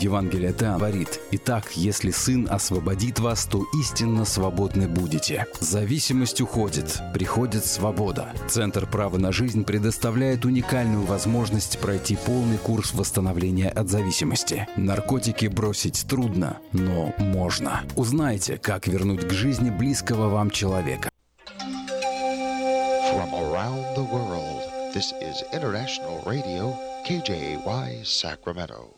Евангелие Иоанн говорит, «Итак, если Сын освободит вас, то истинно свободны будете». Зависимость уходит, приходит свобода. Центр права на жизнь предоставляет уникальную возможность пройти полный курс восстановления от зависимости. Наркотики бросить трудно, но можно. Узнайте, как вернуть к жизни близкого вам человека. From around the world, this is International Radio, KJY, Sacramento.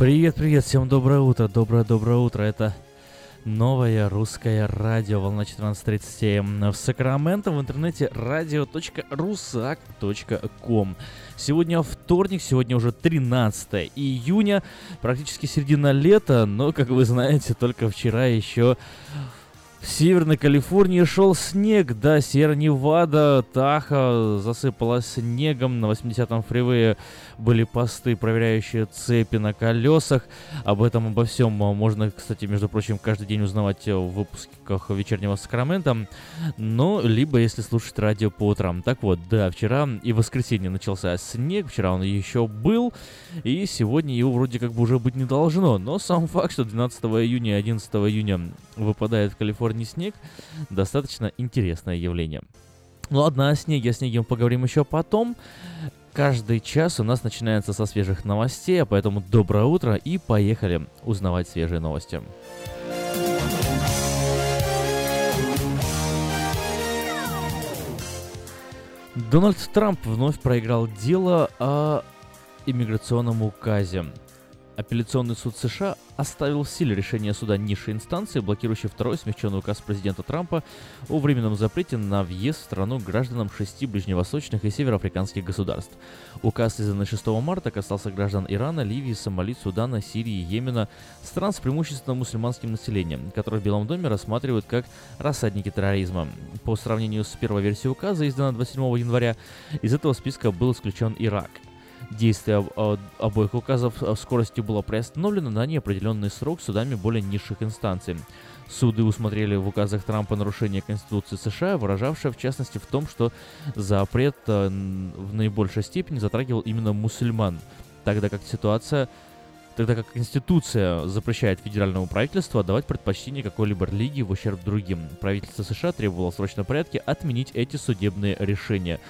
Привет, привет, всем доброе утро, доброе, доброе утро. Это новое русское радио, волна 14.37 в Сакраменто, в интернете radio.rusak.com. Сегодня вторник, сегодня уже 13 июня, практически середина лета, но, как вы знаете, только вчера еще В Северной Калифорнии шел снег, да, Сьерра-Невада, Таха засыпала снегом, на 80-м фривее были посты, проверяющие цепи на колесах. Об этом, обо всем можно, кстати, между прочим, каждый день узнавать в выпусках вечернего Сакрамента, но либо если слушать радио по утрам. Так вот, да, вчера и воскресенье начался снег, вчера он еще был, и сегодня его вроде как бы уже быть не должно, но сам факт, что 12 июня и 11 июня выпадает в Калифорнии снег, достаточно интересное явление. Ну ладно, о снеге, о снеге мы поговорим еще потом. Каждый час у нас начинается со свежих новостей, а поэтому доброе утро и поехали узнавать свежие новости. Дональд Трамп вновь проиграл дело о иммиграционном указе. Апелляционный суд США оставил в силе решение суда низшей инстанции, блокирующей второй смягченный указ президента Трампа о временном запрете на въезд в страну гражданам шести ближневосточных и североафриканских государств. Указ, изданный 6 марта, касался граждан Ирана, Ливии, Сомали, Судана, Сирии, Йемена, стран с преимущественно мусульманским населением, которые в Белом доме рассматривают как рассадники терроризма. По сравнению с первой версией указа, изданной 27 января, из этого списка был исключен Ирак – Действие обоих указов в скорости было приостановлено на неопределенный срок судами более низших инстанций. Суды усмотрели в указах Трампа нарушение Конституции США, выражавшее в частности в том, что запрет э, в наибольшей степени затрагивал именно мусульман, тогда как ситуация тогда как Конституция запрещает федеральному правительству отдавать предпочтение какой-либо религии в ущерб другим. Правительство США требовало в срочном порядке отменить эти судебные решения.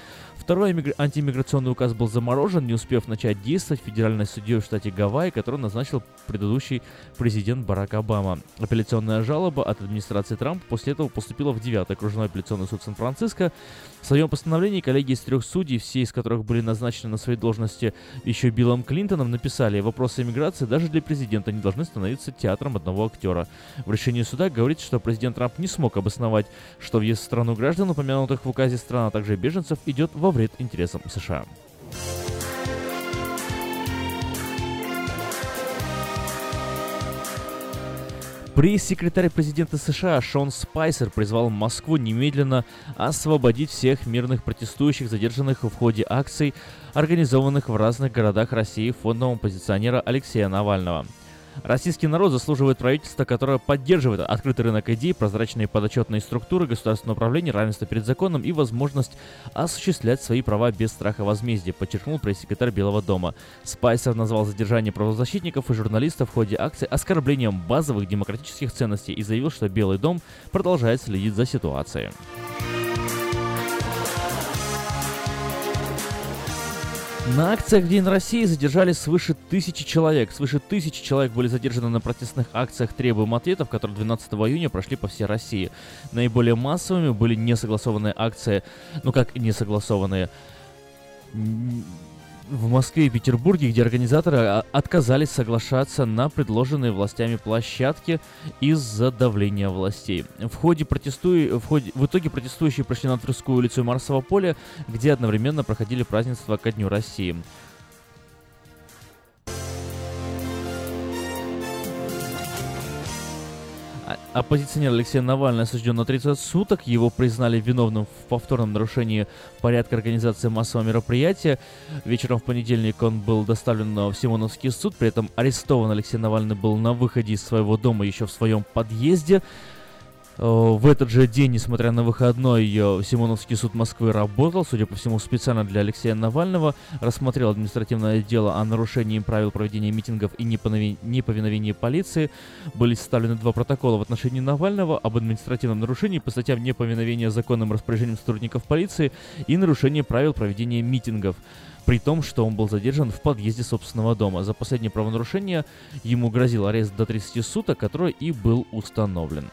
Второй антииммиграционный указ был заморожен, не успев начать действовать федеральной судьей в штате Гавайи, который назначил предыдущий президент Барак Обама. Апелляционная жалоба от администрации Трампа после этого поступила в 9 окружной апелляционный суд Сан-Франциско. В своем постановлении коллеги из трех судей, все из которых были назначены на свои должности еще Биллом Клинтоном, написали, вопросы иммиграции даже для президента не должны становиться театром одного актера. В решении суда говорится, что президент Трамп не смог обосновать, что въезд в страну граждан, упомянутых в указе стран, а также беженцев, идет во вред интересам США. Пресс-секретарь президента США Шон Спайсер призвал Москву немедленно освободить всех мирных протестующих, задержанных в ходе акций, организованных в разных городах России фондом оппозиционера Алексея Навального – Российский народ заслуживает правительства, которое поддерживает открытый рынок идей, прозрачные подотчетные структуры, государственное управление, равенство перед законом и возможность осуществлять свои права без страха возмездия, подчеркнул пресс-секретарь Белого дома. Спайсер назвал задержание правозащитников и журналистов в ходе акции оскорблением базовых демократических ценностей и заявил, что Белый дом продолжает следить за ситуацией. На акциях в День России задержали свыше тысячи человек. Свыше тысячи человек были задержаны на протестных акциях «Требуем ответов», которые 12 июня прошли по всей России. Наиболее массовыми были несогласованные акции, ну как несогласованные, в Москве и Петербурге, где организаторы а, отказались соглашаться на предложенные властями площадки из-за давления властей. В, ходе протестуя... в, ходе... в итоге протестующие прошли на Тверскую улицу Марсового поля, где одновременно проходили празднества ко Дню России. Оппозиционер Алексей Навальный осужден на 30 суток. Его признали виновным в повторном нарушении порядка организации массового мероприятия. Вечером в понедельник он был доставлен в Симоновский суд. При этом арестован Алексей Навальный был на выходе из своего дома еще в своем подъезде. Э, в этот же день, несмотря на выходной, э, Симоновский суд Москвы работал, судя по всему, специально для Алексея Навального, рассмотрел административное дело о нарушении правил проведения митингов и неповиновении полиции. Были составлены два протокола в отношении Навального об административном нарушении по статьям неповиновения законным распоряжением сотрудников полиции и нарушение правил проведения митингов при том, что он был задержан в подъезде собственного дома. За последнее правонарушение ему грозил арест до 30 суток, который и был установлен.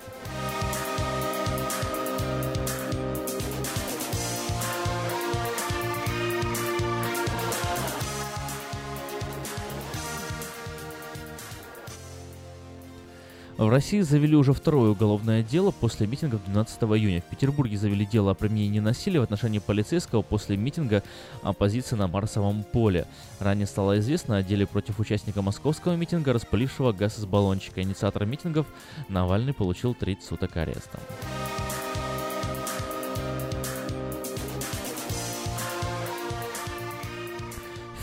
В России завели уже второе уголовное дело после митинга 12 июня. В Петербурге завели дело о применении насилия в отношении полицейского после митинга оппозиции на Марсовом поле. Ранее стало известно о деле против участника московского митинга, распылившего газ из баллончика. Инициатор митингов Навальный получил 30 суток ареста.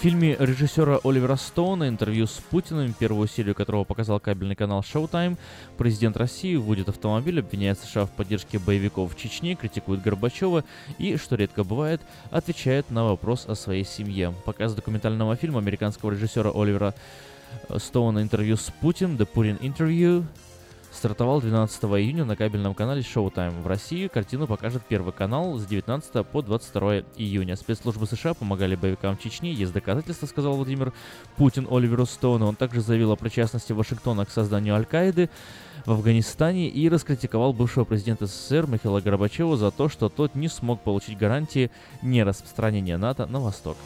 Фильме режиссера Оливера Стоуна «Интервью с Путиным», первую серию которого показал кабельный канал Showtime, президент России вводит автомобиль, обвиняет США в поддержке боевиков в Чечне, критикует Горбачева и, что редко бывает, отвечает на вопрос о своей семье. Показ документального фильма американского режиссера Оливера Стоуна «Интервью с Путиным», «The Putin Interview», стартовал 12 июня на кабельном канале Showtime. В России картину покажет Первый канал с 19 по 22 июня. Спецслужбы США помогали боевикам в Чечне. Есть доказательства, сказал Владимир Путин Оливеру Стоуну. Он также заявил о причастности Вашингтона к созданию Аль-Каиды в Афганистане и раскритиковал бывшего президента СССР Михаила Горбачева за то, что тот не смог получить гарантии нераспространения НАТО на восток.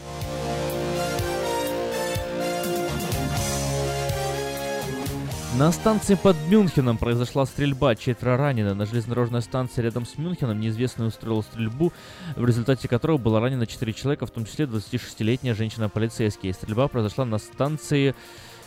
На станции под Мюнхеном произошла стрельба, четверо ранены. На железнодорожной станции рядом с Мюнхеном неизвестный устроил стрельбу, в результате которой было ранено 4 человека, в том числе 26-летняя женщина-полицейский. Стрельба произошла на станции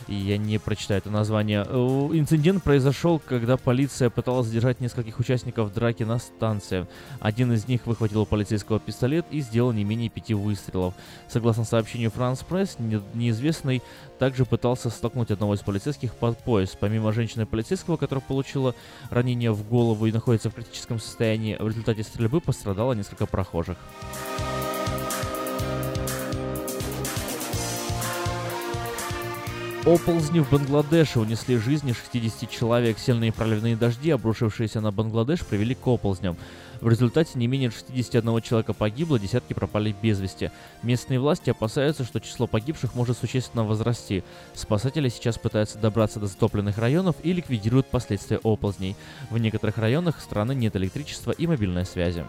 я не прочитаю это название. Э, инцидент произошел, когда полиция пыталась задержать нескольких участников драки на станции. Один из них выхватил у полицейского пистолет и сделал не менее пяти выстрелов. Согласно сообщению France Press, неизвестный также пытался столкнуть одного из полицейских под пояс. Помимо женщины полицейского, которая получила ранение в голову и находится в критическом состоянии, в результате стрельбы пострадало несколько прохожих. Оползни в Бангладеше унесли жизни 60 человек. Сильные проливные дожди, обрушившиеся на Бангладеш, привели к оползням. В результате не менее 61 человека погибло, десятки пропали без вести. Местные власти опасаются, что число погибших может существенно возрасти. Спасатели сейчас пытаются добраться до затопленных районов и ликвидируют последствия оползней. В некоторых районах страны нет электричества и мобильной связи.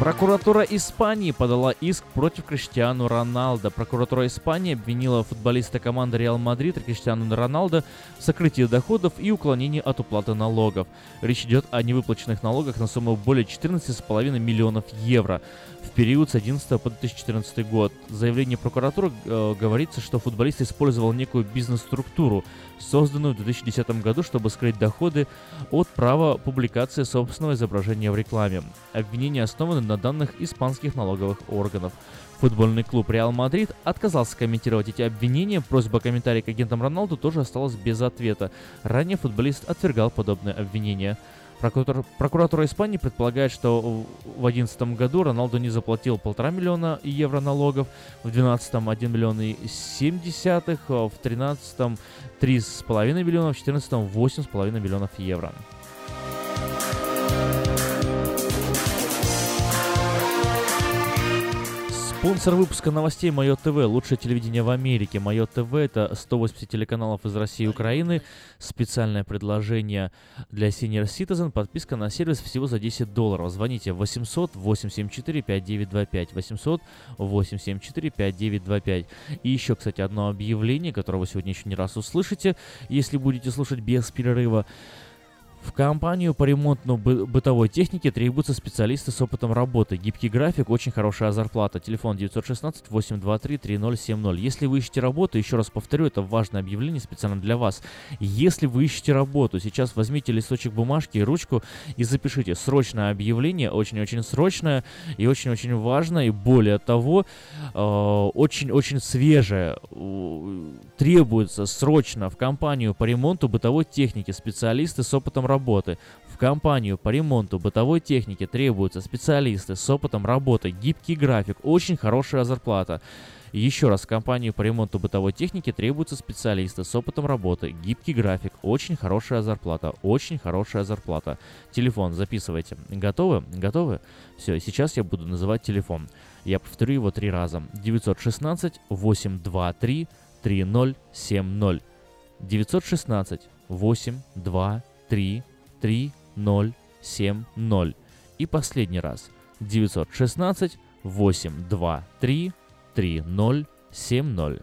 Прокуратура Испании подала иск против Криштиану Роналдо. Прокуратура Испании обвинила футболиста команды Реал Мадрид Криштиану Роналдо в сокрытии доходов и уклонении от уплаты налогов. Речь идет о невыплаченных налогах на сумму более 14,5 миллионов евро в период с 11 по 2014 год. В заявлении прокуратуры э, говорится, что футболист использовал некую бизнес-структуру, созданную в 2010 году, чтобы скрыть доходы от права публикации собственного изображения в рекламе. Обвинения основаны на данных испанских налоговых органов. Футбольный клуб Реал Мадрид отказался комментировать эти обвинения, просьба комментарий к агентам Роналду тоже осталась без ответа. Ранее футболист отвергал подобные обвинения. Прокуратура, прокуратура Испании предполагает, что в 2011 году Роналду не заплатил полтора миллиона евро налогов, в 2012 1 миллион и 7 десятых, в 2013 3,5 миллиона, в 2014 8,5 миллионов евро. Спонсор выпуска новостей Мое ТВ, лучшее телевидение в Америке. Мое ТВ это 180 телеканалов из России и Украины. Специальное предложение для Senior Citizen. Подписка на сервис всего за 10 долларов. Звоните 800 874 5925. 800 874 5925. И еще, кстати, одно объявление, которое вы сегодня еще не раз услышите, если будете слушать без перерыва. В компанию по ремонту бы- бытовой техники требуются специалисты с опытом работы. Гибкий график, очень хорошая зарплата. Телефон 916-823-3070. Если вы ищете работу, еще раз повторю, это важное объявление специально для вас. Если вы ищете работу, сейчас возьмите листочек бумажки и ручку и запишите срочное объявление, очень-очень срочное и очень-очень важное. И более того, э, очень-очень свежее. Требуется срочно в компанию по ремонту бытовой техники специалисты с опытом работы. В компанию по ремонту бытовой техники требуются специалисты с опытом работы, гибкий график, очень хорошая зарплата. Еще раз, в компанию по ремонту бытовой техники требуются специалисты с опытом работы, гибкий график, очень хорошая зарплата, очень хорошая зарплата. Телефон записывайте. Готовы? Готовы? Все, сейчас я буду называть телефон. Я повторю его три раза. 916 823 3070. 916 823 3 3 0 7 0. И последний раз. 916 823 3070.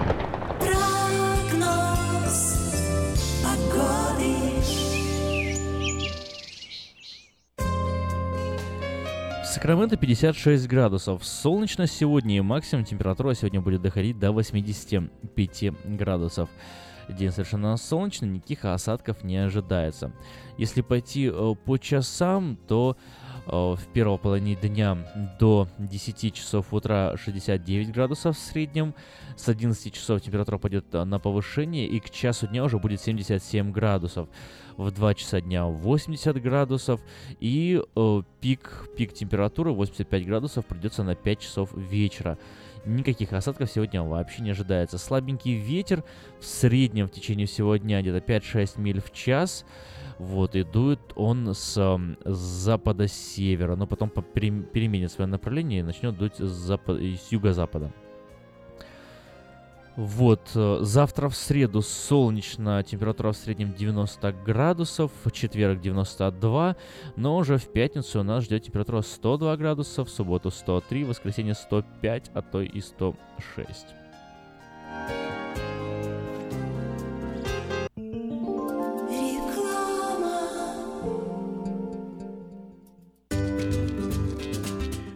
Сакраменто 56 градусов. Солнечно сегодня и максимум температура сегодня будет доходить до 85 градусов. День совершенно солнечный, никаких осадков не ожидается. Если пойти э, по часам, то в первой половине дня до 10 часов утра 69 градусов в среднем, с 11 часов температура пойдет на повышение и к часу дня уже будет 77 градусов в 2 часа дня 80 градусов, и э, пик, пик температуры 85 градусов придется на 5 часов вечера. Никаких осадков сегодня вообще не ожидается. Слабенький ветер в среднем в течение всего дня где-то 5-6 миль в час. Вот, и дует он с, с запада-севера, но потом переменит свое направление и начнет дуть с, запад, с юго-запада. Вот, э, завтра в среду солнечно, температура в среднем 90 градусов, в четверг 92, но уже в пятницу у нас ждет температура 102 градуса, в субботу 103, в воскресенье 105, а то и 106.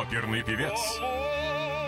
Оперный певец.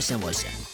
888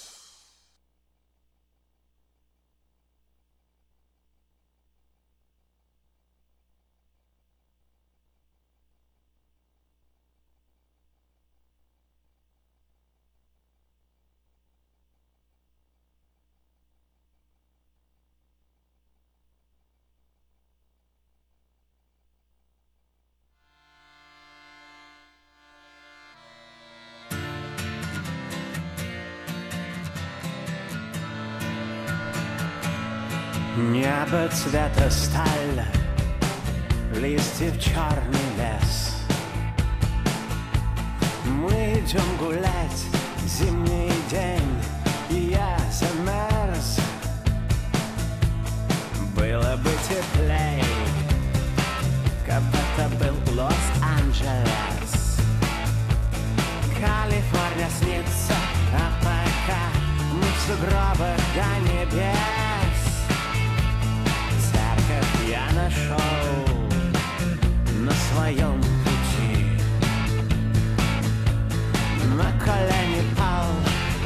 Небо цвета сталь, листьев черный лес. Мы идем гулять, зимний день, и я замерз. Было бы теплей, как будто был Лос-Анджелес. Калифорния снится, а пока мы в сугробах до небес. Я нашел на своем пути. На колени пал,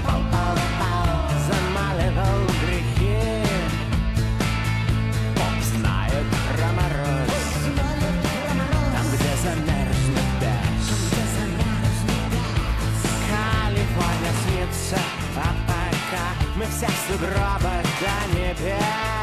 пал, пал, пал, замаливал грехи. Поп знает про мороз, там, где замерзнет дождь. Калифорния снится, а пока мы все в сугробах до небес.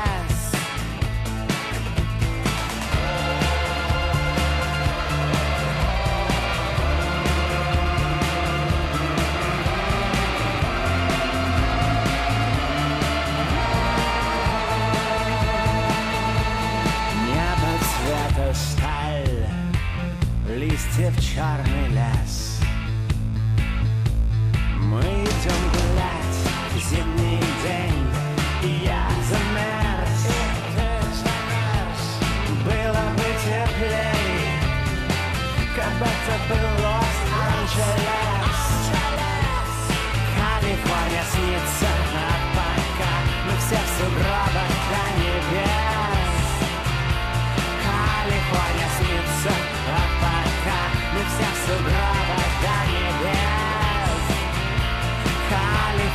Листьев черный лес. Мы идем гулять, зимний день, и я замерз. Было бы теплей, как будто был Лос-Анджелес. Калифорния снится,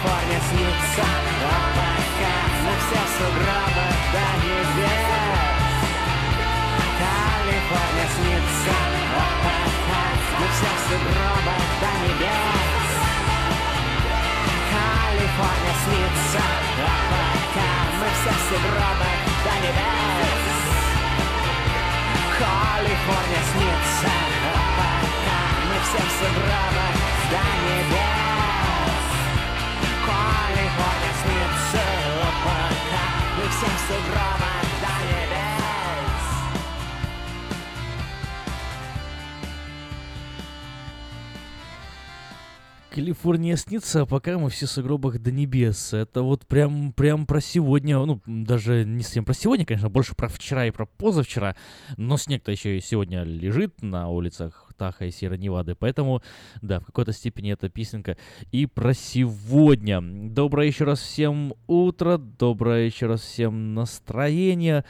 Калифорния снится, а пока мы все сугробах до небес. Калифорния снится, а пока мы все сугробах до небес. Калифорния снится, а пока мы все в до небес. Калифорния снится, а пока мы все в до небес. В сугробах. Калифорния снится, а пока мы все с гробах до небес. Это вот прям, прям про сегодня, ну, даже не совсем про сегодня, конечно, больше про вчера и про позавчера, но снег-то еще и сегодня лежит на улицах Таха и Сьерра-Невады, поэтому, да, в какой-то степени эта песенка и про сегодня. Доброе еще раз всем утро, доброе еще раз всем настроение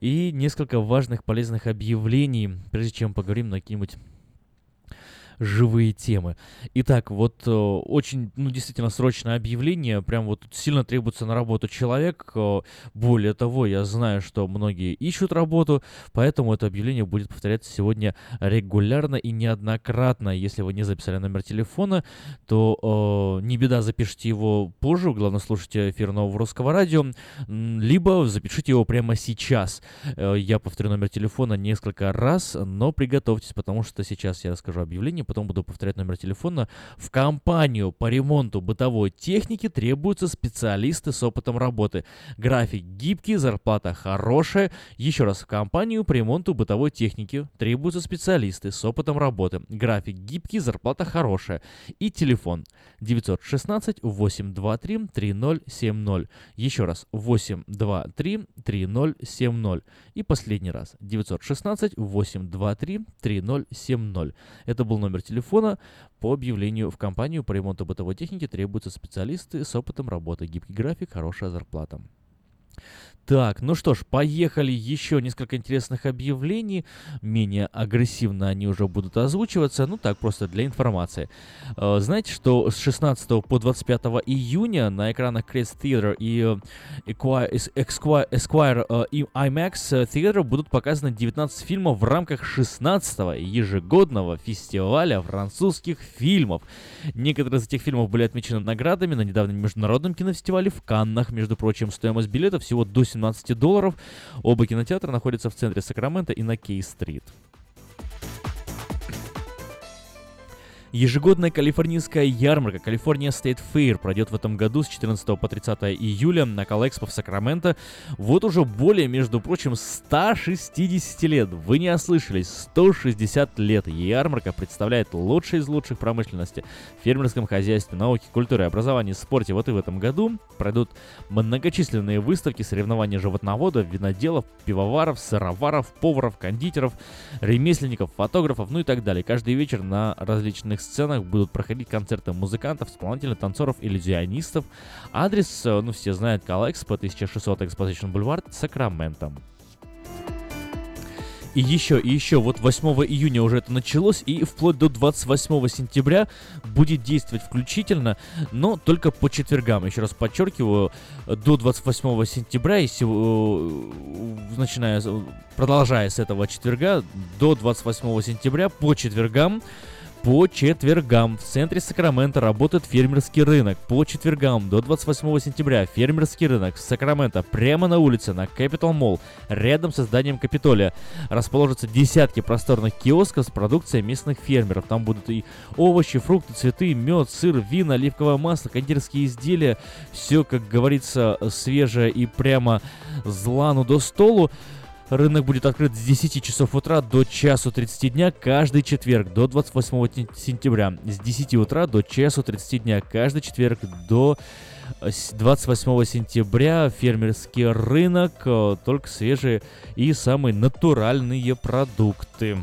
и несколько важных полезных объявлений, прежде чем поговорим на какие-нибудь живые темы. Итак, вот э, очень, ну, действительно срочное объявление, прям вот сильно требуется на работу человек. Э, более того, я знаю, что многие ищут работу, поэтому это объявление будет повторяться сегодня регулярно и неоднократно. Если вы не записали номер телефона, то э, не беда, запишите его позже, главное, слушайте эфир нового русского радио, либо запишите его прямо сейчас. Э, я повторю номер телефона несколько раз, но приготовьтесь, потому что сейчас я расскажу объявление, потом буду повторять номер телефона. В компанию по ремонту бытовой техники требуются специалисты с опытом работы. График гибкий, зарплата хорошая. Еще раз, в компанию по ремонту бытовой техники требуются специалисты с опытом работы. График гибкий, зарплата хорошая. И телефон 916 823 3070. Еще раз, 823 3070. И последний раз, 916 823 3070. Это был номер телефона. По объявлению в компанию по ремонту бытовой техники требуются специалисты с опытом работы. Гибкий график, хорошая зарплата. Так, ну что ж, поехали еще несколько интересных объявлений. Менее агрессивно они уже будут озвучиваться, ну так, просто для информации. Э, знаете, что с 16 по 25 июня на экранах Crest Theater и э, Esquire, Esquire э, и IMAX Theater будут показаны 19 фильмов в рамках 16 ежегодного фестиваля французских фильмов. Некоторые из этих фильмов были отмечены наградами на недавнем международном кинофестивале в Каннах. Между прочим, стоимость билета всего до 17 долларов. Оба кинотеатра находятся в центре Сакрамента и на Кей-стрит. Ежегодная калифорнийская ярмарка California State Fair пройдет в этом году с 14 по 30 июля на Калэкспо в Сакраменто. Вот уже более, между прочим, 160 лет. Вы не ослышались, 160 лет. Ярмарка представляет лучшие из лучших промышленности фермерском хозяйстве, науке, культуре, образовании, спорте. Вот и в этом году пройдут многочисленные выставки, соревнования животноводов, виноделов, пивоваров, сыроваров, поваров, кондитеров, ремесленников, фотографов, ну и так далее. Каждый вечер на различных сценах будут проходить концерты музыкантов, исполнителей, танцоров, иллюзионистов. Адрес, э, ну все знают, Калэкспо, 1600 Exposition Boulevard, Сакраменто. И еще, и еще, вот 8 июня уже это началось, и вплоть до 28 сентября будет действовать включительно, но только по четвергам. Еще раз подчеркиваю, до 28 сентября, и э, начиная, продолжая с этого четверга, до 28 сентября по четвергам по четвергам в центре Сакрамента работает фермерский рынок. По четвергам до 28 сентября фермерский рынок в Сакраменто прямо на улице на Capital Mall, рядом со зданием Капитолия, расположатся десятки просторных киосков с продукцией местных фермеров. Там будут и овощи, фрукты, цветы, мед, сыр, вина, оливковое масло, кондитерские изделия. Все, как говорится, свежее и прямо с лану до столу. Рынок будет открыт с 10 часов утра до часу 30 дня каждый четверг до 28 сентября. С 10 утра до часу 30 дня каждый четверг до 28 сентября фермерский рынок, э, только свежие и самые натуральные продукты.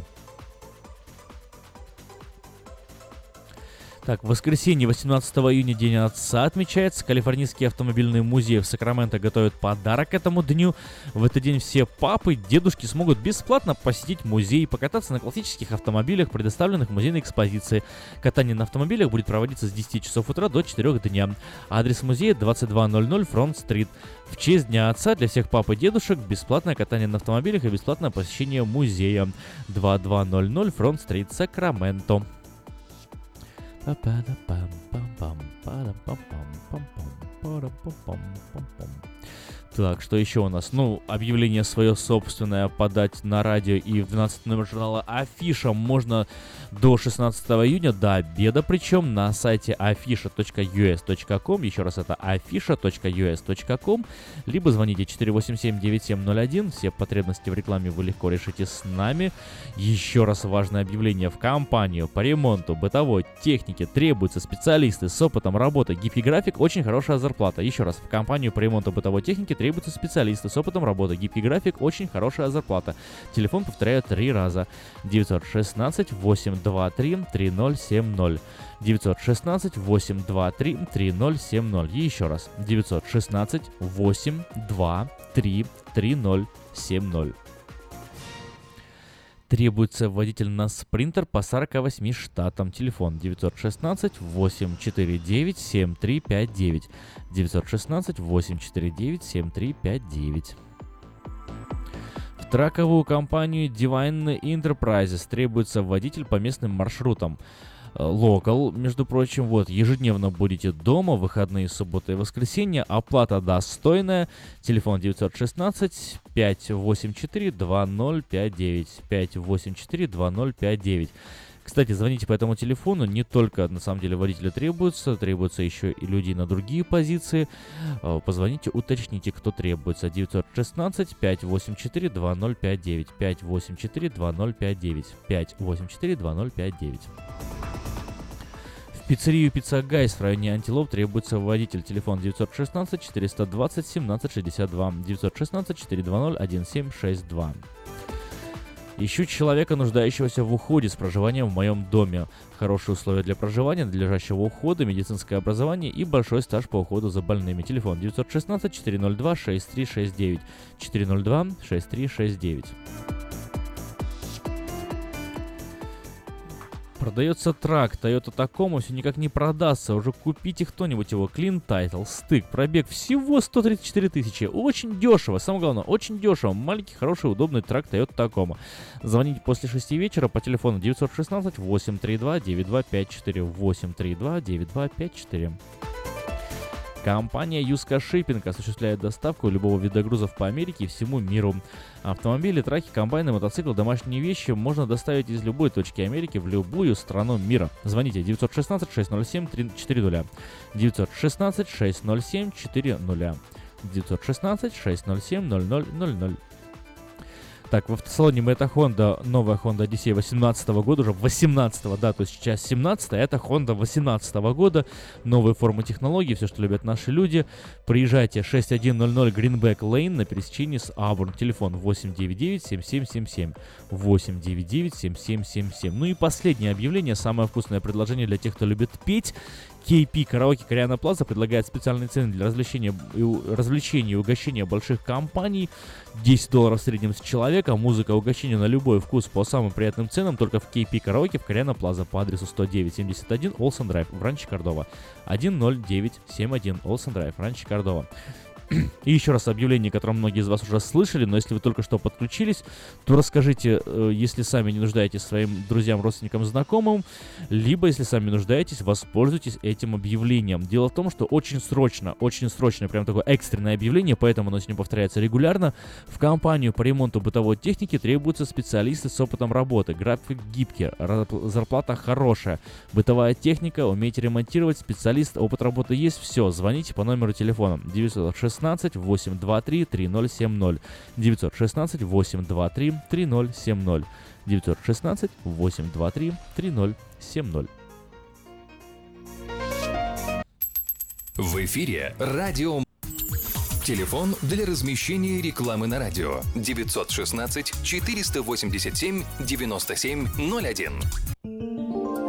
Так, в воскресенье, 18 июня, День Отца отмечается. Калифорнийский автомобильный музей в Сакраменто готовит подарок этому дню. В этот день все папы, дедушки смогут бесплатно посетить музей и покататься на классических автомобилях, предоставленных музейной экспозиции. Катание на автомобилях будет проводиться с 10 часов утра до 4 дня. Адрес музея 2200 Фронт-стрит. В честь Дня Отца для всех пап и дедушек бесплатное катание на автомобилях и бесплатное посещение музея 2200 Фронт-стрит, Сакраменто. Так, что еще у нас? Ну, объявление свое собственное подать на радио и в 12 номер журнала Афиша можно до 16 июня, до обеда, причем на сайте afisha.us.com, еще раз это afisha.us.com, либо звоните 487-9701, все потребности в рекламе вы легко решите с нами. Еще раз важное объявление, в компанию по ремонту бытовой техники требуются специалисты с опытом работы, гибкий график, очень хорошая зарплата. Еще раз, в компанию по ремонту бытовой техники требуются специалисты с опытом работы, гибкий график, очень хорошая зарплата. Телефон повторяю три раза. 916 8 823 3070. 916 823 3070. И еще раз. 916 823 3070. Требуется водитель на спринтер по 48 штатам. Телефон 916 849 7359. 916 849 7359 траковую компанию Divine Enterprises требуется водитель по местным маршрутам. Локал, между прочим, вот, ежедневно будете дома, выходные, субботы и воскресенье, оплата достойная, телефон 916 584 2059, 584 2059. Кстати, звоните по этому телефону, не только на самом деле водители требуются, требуются еще и люди на другие позиции. Э, Позвоните, уточните, кто требуется. 916 584 2059 584 2059 584 2059 В пиццерию Пицца Гайс в районе Антилоп требуется водитель. Телефон 916 420 17 62 916 420 1762. Ищу человека, нуждающегося в уходе с проживанием в моем доме. Хорошие условия для проживания, надлежащего ухода, медицинское образование и большой стаж по уходу за больными. Телефон 916 402 6369 402 6369. Продается трак Toyota Tacoma, все никак не продастся. Уже купите кто-нибудь его. Clean Title, стык, пробег всего 134 тысячи. Очень дешево, самое главное, очень дешево. Маленький, хороший, удобный трак Toyota Tacoma. Звоните после 6 вечера по телефону 916 832 9254 832 9254. Компания Юска Шиппинг осуществляет доставку любого вида грузов по Америке и всему миру. Автомобили, траки, комбайны, мотоциклы, домашние вещи можно доставить из любой точки Америки в любую страну мира. Звоните 916 607 340 916 607 400 916 607 0000 так, в автосалоне Мэта Honda, новая Honda Odyssey 18 года, уже 18 да, то есть сейчас 17 это Honda 18 года, новые формы технологий, все, что любят наши люди. Приезжайте 6100 Greenback Lane на пересечении с Auburn, телефон 899-7777, 899-7777. Ну и последнее объявление, самое вкусное предложение для тех, кто любит петь. KP Караоке Кориана Плаза предлагает специальные цены для развлечения и, развлечений и угощения больших компаний. 10 долларов в среднем с человека, музыка, угощение на любой вкус по самым приятным ценам только в KP Караоке в Кориана Плаза по адресу 10971 Олсен Драйв в Ранче Кордова. 10971 Олсен Драйв, Ранче Кордова. И еще раз объявление, которое многие из вас уже слышали, но если вы только что подключились, то расскажите, э, если сами не нуждаетесь своим друзьям, родственникам, знакомым, либо если сами нуждаетесь, воспользуйтесь этим объявлением. Дело в том, что очень срочно, очень срочно, прям такое экстренное объявление, поэтому оно сегодня повторяется регулярно. В компанию по ремонту бытовой техники требуются специалисты с опытом работы. График гибкий, зарплата хорошая, бытовая техника, умеете ремонтировать, специалист, опыт работы есть, все, звоните по номеру телефона 916 823 3070 916 823 3070 916 823 3070 В эфире радио. Телефон для размещения рекламы на радио 916 487 9701.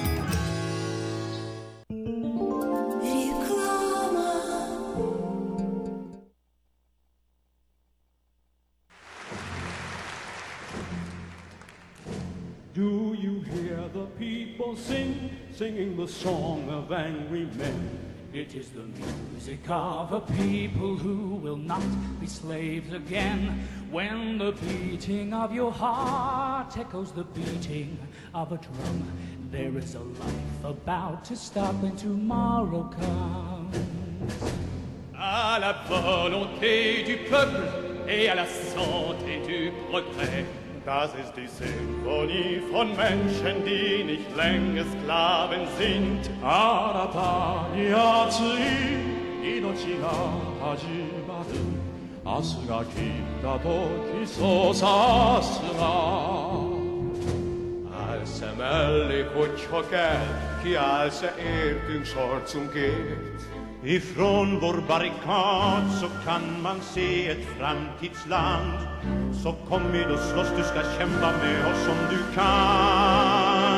Do you hear the people sing, singing the song of angry men? It is the music of a people who will not be slaves again. When the beating of your heart echoes the beating of a drum, there is a life about to start when tomorrow comes. À la volonté du peuple et à la santé du progrès. Das ist die Symphonie von Menschen, die nicht länger Sklaven sind. Arata ni atsui inochi ga hajimaru. Asu ga kita toki so sasuma. Als er hogy csak el, ki állsz-e értünk sarcunk ért. Ifrån vår barrikad så kan man se ett framtidsland Så kom med och slåss, du ska kämpa med oss om du kan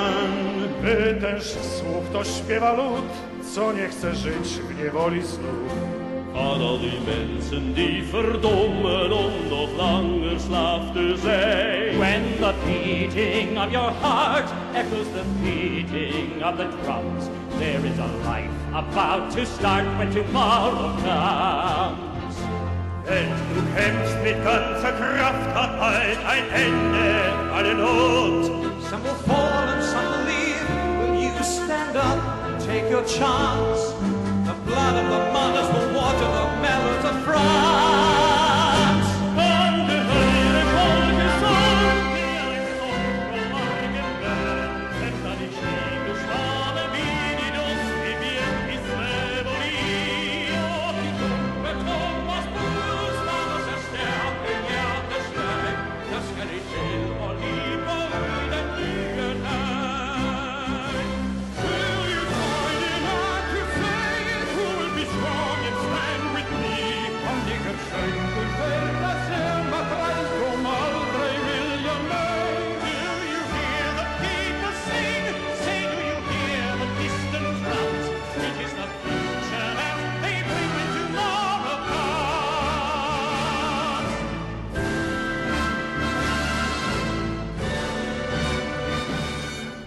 Będziesz słów to śpiewa lud, co nie chce żyć w niewoli znów. all de mensen die verdommen om nog langer slaaf te zijn. When the beating of your heart echoes the beating of the drums, there is a life about to start when tomorrow comes. Wenn du kämpfst mit ganzer Kraft, hat bald ein Ende alle Not. Some will fall and some will leave. Will you stand up and take your chance? The blood of the mothers will water the melons of France.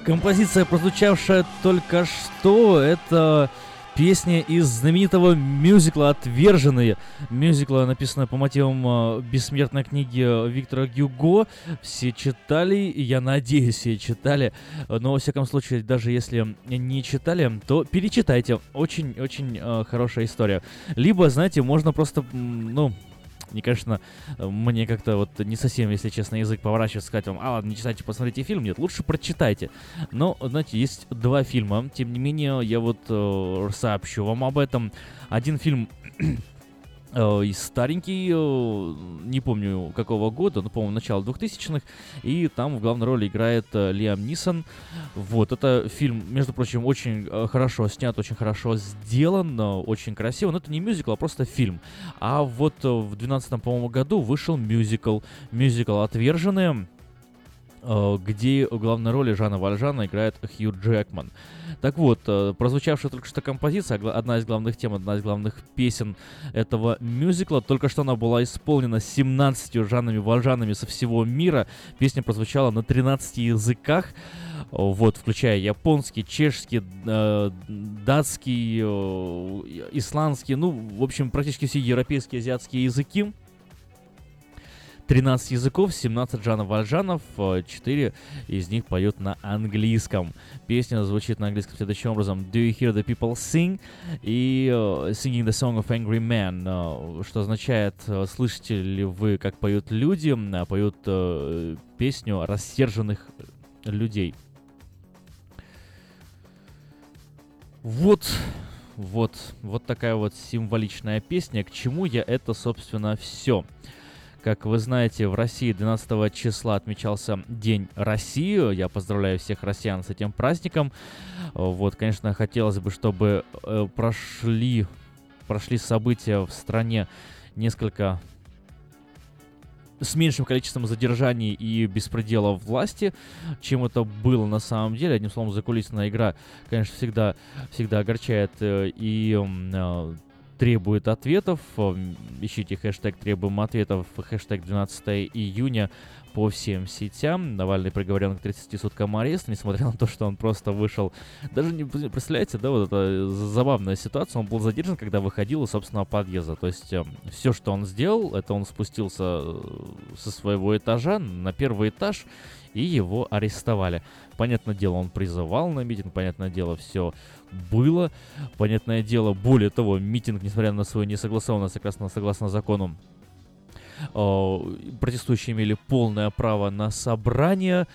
Композиция, прозвучавшая только что, это песня из знаменитого мюзикла «Отверженные». Мюзикла, написанная по мотивам э, бессмертной книги Виктора Гюго. Все читали, я надеюсь, все читали. Но, во всяком случае, даже если не читали, то перечитайте. Очень-очень э, хорошая история. Либо, знаете, можно просто, ну, мне, конечно, мне как-то вот не совсем, если честно, язык поворачивается, сказать вам, а ладно, не читайте, посмотрите фильм. Нет, лучше прочитайте. Но, знаете, есть два фильма. Тем не менее, я вот э, сообщу вам об этом. Один фильм э, и старенький, э, не помню какого года, но, по-моему, начало 2000-х, и там в главной роли играет э, Лиам Нисон. Вот, это фильм, между прочим, очень э, хорошо снят, очень хорошо сделан, э, очень красиво, но это не мюзикл, а просто фильм. А вот э, в 2012, по-моему, году вышел мюзикл, мюзикл «Отверженные», э, где в главной роли Жана Вальжана играет Хью Джекман. Так вот, э, прозвучавшая только что композиция, одна из главных тем, одна из главных песен этого мюзикла, только что она была исполнена 17 Жанами Вальжанами со всего мира. Песня прозвучала на 13 языках, вот, включая японский, чешский, э, датский, э, исландский, ну, в общем, практически все европейские, азиатские языки. 13 языков, 17 Жанов Вальжанов, 4 из них поют на английском. Песня звучит на английском следующим образом. Do you hear the people sing? И uh, Singing the song of angry men, uh, что означает, слышите ли вы, как поют люди, поют песню рассерженных людей. Вот, вот, вот такая вот символичная песня. К чему я это, собственно, все. Как вы знаете, в России 12 числа отмечался День России. Я поздравляю всех россиян с этим праздником. Вот, конечно, хотелось бы, чтобы э, прошли, прошли события в стране несколько с меньшим количеством задержаний и беспредела власти, чем это было на самом деле. Одним словом, закулисная игра, конечно, всегда, всегда огорчает э, и э, требует ответов. Ищите хэштег «Требуем ответов», хэштег 12 июня по всем сетям. Навальный приговорен к 30 суткам ареста, несмотря на то, что он просто вышел... Даже не представляете, да, вот эта забавная ситуация. Он был задержан, когда выходил из собственного подъезда. То есть э, все, что он сделал, это он спустился со своего этажа на первый этаж, и его арестовали. Понятное дело, он призывал на митинг, понятное дело, все было. Понятное дело, более того, митинг, несмотря на свою несогласованность, согласно, согласно закону, протестующие имели полное право на собрание.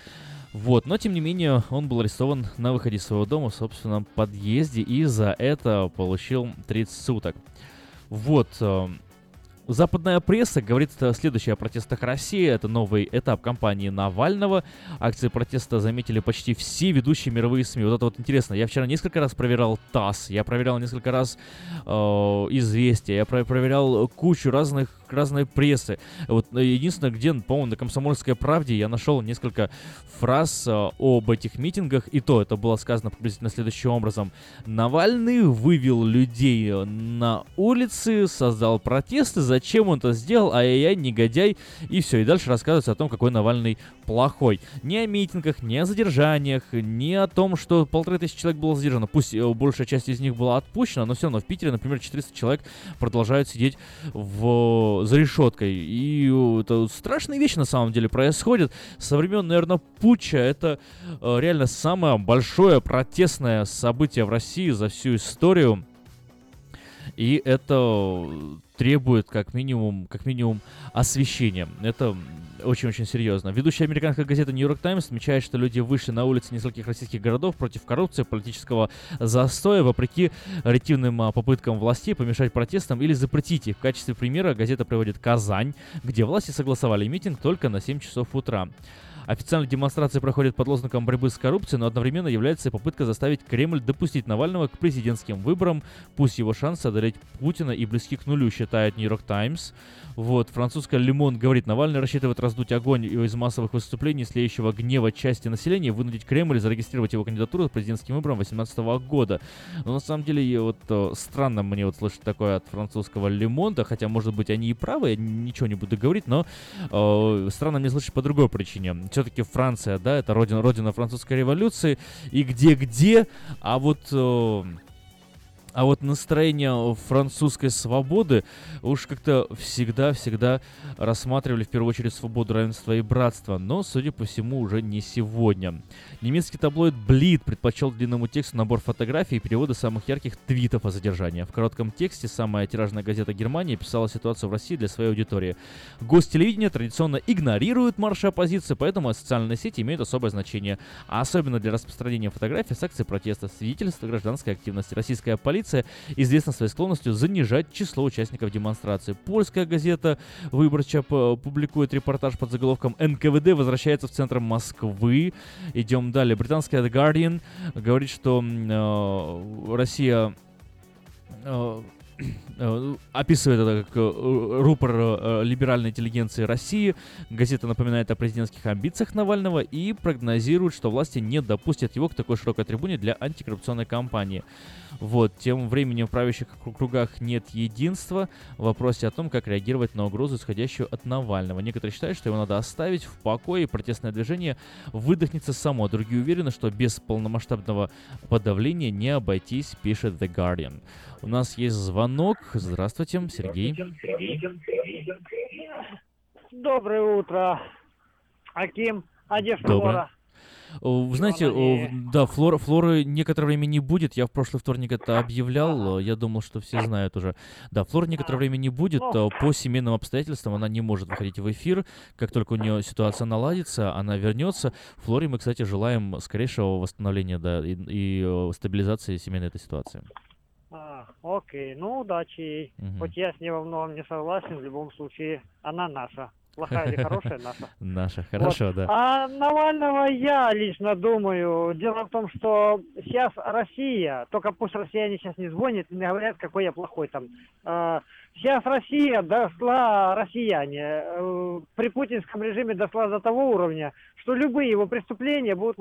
Вот, но тем не менее он был арестован на выходе из своего дома в собственном подъезде и за это получил 30 суток. Вот, Западная пресса говорит следующее о протестах России. Это новый этап кампании Навального. Акции протеста заметили почти все ведущие мировые СМИ. Вот это вот интересно. Я вчера несколько раз проверял ТАСС, я проверял несколько раз э, Известия, я про- проверял кучу разных разной прессы. Вот единственное, где, по-моему, на Комсомольской правде я нашел несколько фраз э, об этих митингах, и то это было сказано приблизительно следующим образом. Навальный вывел людей на улицы, создал протесты, зачем он это сделал, ай-яй-яй, негодяй, и все. И дальше рассказывается о том, какой Навальный плохой. Ни о митингах, ни о задержаниях, ни о том, что полторы тысячи человек было задержано. Пусть э, большая часть из них была отпущена, но все равно в Питере, например, 400 человек продолжают сидеть в за решеткой. И это страшные вещи на самом деле происходят. Со времен, наверное, путча это э, реально самое большое протестное событие в России за всю историю. И это требует как минимум, как минимум освещения. Это очень-очень серьезно. Ведущая американская газета New York Times отмечает, что люди вышли на улицы нескольких российских городов против коррупции, политического застоя, вопреки ретивным а, попыткам властей помешать протестам или запретить их. В качестве примера газета приводит Казань, где власти согласовали митинг только на 7 часов утра. Официальная демонстрация проходит под лозунгом борьбы с коррупцией, но одновременно является и попытка заставить Кремль допустить Навального к президентским выборам. Пусть его шансы одолеть Путина и близки к нулю, считает Нью-Йорк Таймс. Вот, французская Лимон говорит, Навальный рассчитывает раздуть огонь из массовых выступлений, слеющего гнева части населения, вынудить Кремль зарегистрировать его кандидатуру к президентским выборам 2018 года. Но на самом деле, вот э, странно мне вот слышать такое от французского Лимонда, хотя, может быть, они и правы, я ничего не буду говорить, но э, странно мне слышать по другой причине. Все-таки Франция, да, это родина, родина французской революции, и где-где, а вот... Э, а вот настроение французской свободы уж как-то всегда-всегда рассматривали в первую очередь свободу, равенство и братство, но, судя по всему, уже не сегодня. Немецкий таблоид Bleed предпочел длинному тексту набор фотографий и переводы самых ярких твитов о задержании. В коротком тексте самая тиражная газета Германии писала ситуацию в России для своей аудитории. Гостелевидение традиционно игнорирует марши оппозиции, поэтому социальные сети имеют особое значение, а особенно для распространения фотографий с акций протеста, свидетельств гражданской активности. Российская полиция полиция известна своей склонностью занижать число участников демонстрации. Польская газета «Выборча» публикует репортаж под заголовком «НКВД возвращается в центр Москвы». Идем далее. Британская The Guardian говорит, что э, Россия... Э, описывает это как э, рупор э, либеральной интеллигенции России. Газета напоминает о президентских амбициях Навального и прогнозирует, что власти не допустят его к такой широкой трибуне для антикоррупционной кампании. Вот, тем временем в правящих кругах нет единства в вопросе о том, как реагировать на угрозу, исходящую от Навального. Некоторые считают, что его надо оставить в покое, и протестное движение выдохнется само. Другие уверены, что без полномасштабного подавления не обойтись, пишет The Guardian. У нас есть звонок. Здравствуйте, Сергей. Доброе утро, Аким. А где Доброе. Вы знаете, о, да, Флора, Флоры некоторое время не будет. Я в прошлый вторник это объявлял. Я думал, что все знают уже. Да, Флора некоторое время не будет. Ну. Э, По семейным обстоятельствам она не может выходить в эфир. Как только у нее ситуация наладится, она вернется. Флоре мы, кстати, желаем скорейшего восстановления, да, и, и, э, стабилизации семейной этой ситуации. А, окей, ну удачи ей. Мгм. Хоть я с ней во многом не согласен, в любом случае она наша. Плохая или хорошая наша. Наша, хорошо, Вот. да. А Навального я лично думаю, дело в том, что сейчас Россия, только пусть россияне сейчас не звонят и не говорят, какой я плохой там. А, Сейчас Россия дошла, россияне, э, при путинском режиме дошла до того уровня, что любые его преступления будут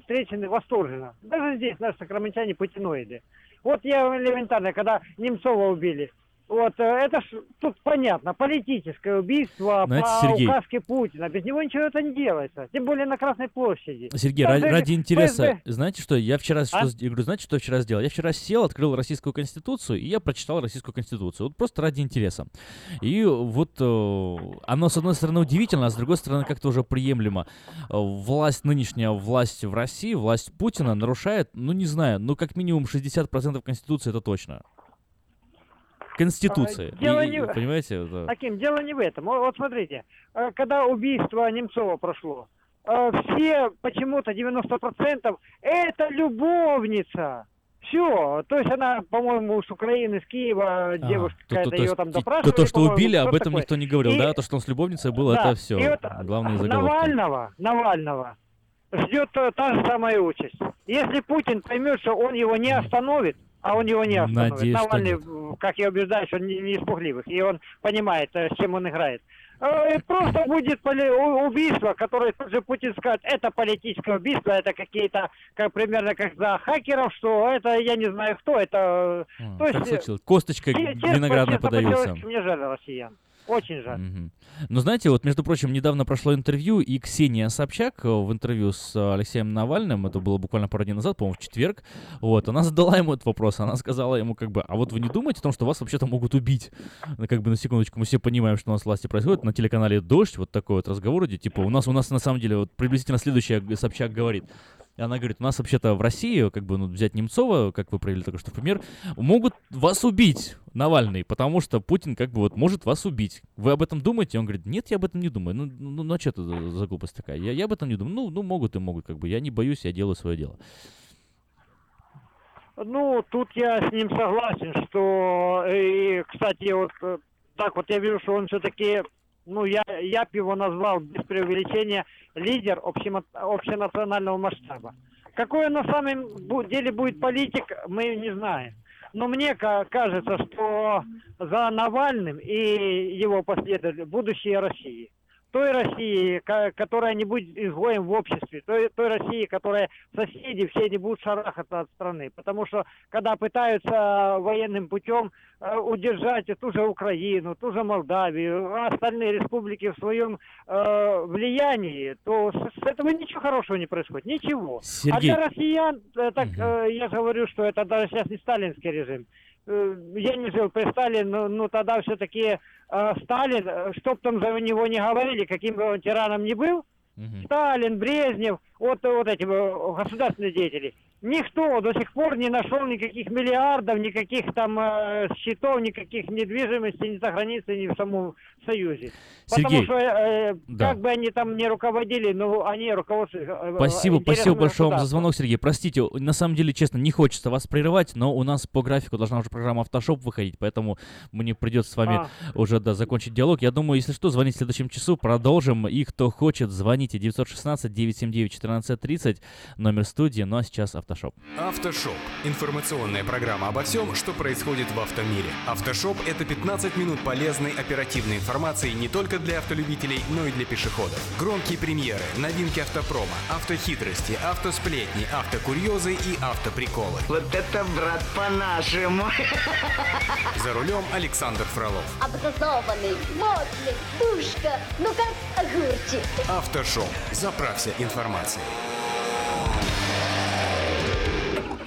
встречены восторженно. Даже здесь наши сакраментяне путиноиды. Вот я элементарно, когда Немцова убили, вот, э, это ж тут понятно, политическое убийство Знаете, по Сергей- указке Путина. Без него ничего это не делается. Тем более на Красной площади. Сергей, ради, ради интереса, ФСБ знаете что, я вчера что, А? с- я говорю, знаете, что я вчера сделал? Я вчера сел, открыл Российскую Конституцию, и я прочитал Российскую Конституцию. Вот просто ради интереса. И вот э, оно, с одной стороны, удивительно, а с другой стороны, как-то уже приемлемо. Э, Власть, нынешняя власть в России, власть Путина нарушает, ну, не знаю, ну, как минимум 60% Конституции, это точно. Конституции. А, дело И- не и, понимаете? это- Аким, дело не в этом. Вот, смотрите, э, когда убийство Немцова прошло, э, все почему-то 90% это любовница. Все, то есть она, по-моему, с Украины, с Киева, А, девушка то- то- какая-то то ее есть там и- то, допрашивали. то, что убили, об этом такое. никто не говорил, И- да? То, что он с любовницей был, Да, это все. и вот Главные заголовки. Навального, Навального ждет э, та же самая участь. Если Путин поймет, что он его не остановит, а он его не остановит. Надеюсь, Навальный, э, как я убеждаюсь, он не, не из пугливых, и он понимает, э, с чем он играет. Э, Просто будет у- убийство, которое тут же Путин скажет, это политическое убийство, это какие-то, как примерно как за хакеров, что это я не знаю кто, это... э, то есть, случилось? Виноградная честно, подавился. Мне жаль россиян. Очень жаль. Мгм. Ну, знаете, вот, между прочим, недавно прошло интервью, и Ксения Собчак э, в интервью с э, Алексеем Навальным, это было буквально пару дней назад, по-моему, в четверг, вот, она задала ему этот вопрос, она сказала ему, как бы, а вот вы не думаете о том, что вас вообще-то могут убить? Ну, как бы, на секундочку, мы все понимаем, что у нас власти происходит, на телеканале «Дождь», вот такой вот разговор идет, типа, у нас, у нас на самом деле, вот приблизительно следующее Собчак говорит, и она говорит, у нас вообще-то в России, как бы, ну, взять Немцова, как вы привели только что пример, могут вас убить, Навальный, потому что Путин, как бы, вот, может вас убить. Вы об этом думаете? Он говорит, нет, я об этом не думаю. Ну, ну, ну а что это за, за глупость такая? Я, я об этом не думаю. Ну, ну, могут и могут, как бы. Я не боюсь, я делаю свое дело. Ну, тут я с ним согласен, что, и, кстати, вот э, так вот я вижу, что он все-таки, ну, я, я бы его назвал без преувеличения лидер общемо- общенационального масштаба. Какой он на самом деле будет политик, мы не знаем. Но мне ка- кажется, что за Навальным и его последователями будущее России. Той России, которая не будет изгоем в обществе, той, той России, которая соседи все не будут шарахаться от страны. Потому что когда пытаются военным путем э, удержать ту же Украину, ту же Молдавию, а остальные республики в своем э, влиянии, то с, с этого ничего хорошего не происходит. Ничего. А Сергей. для россиян, э, так э, я же говорю, что это даже сейчас не сталинский режим. Э, Я не жил при Сталине, но, но тогда все-таки Сталин, э, чтоб там за него не говорили, каким бы он тираном ни был, Сталин, Брежнев, вот, вот эти э, государственные деятели, никто до сих пор не нашел никаких миллиардов, никаких там э, счетов, никаких недвижимости ни за границей, ни в самом Союзе. Сергей, Потому что э, да. как бы они там не руководили, но они руководствуют. э, Спасибо, спасибо большое вам за звонок, Сергей. Простите, на самом деле, честно, не хочется вас прерывать, но у нас по графику должна уже программа «Автошоп» выходить, поэтому мне придется с вами А. уже, да, закончить диалог. Я думаю, если что, звонить в следующем часу, продолжим. И кто хочет, звоните 916-979-1430, номер студии, ну а сейчас «Автошоп». Автошоп. Информационная программа обо всем, что происходит в автомире. Автошоп — это 15 минут полезной оперативной информации не только для автолюбителей, но и для пешеходов. Громкие премьеры, новинки автопрома, автохитрости, автосплетни, автокурьезы и автоприколы. Вот это, брат, по-нашему. За рулем Александр Фролов. Образованный, модный, душка, ну как огурчик. Автошоп. Заправься информацией.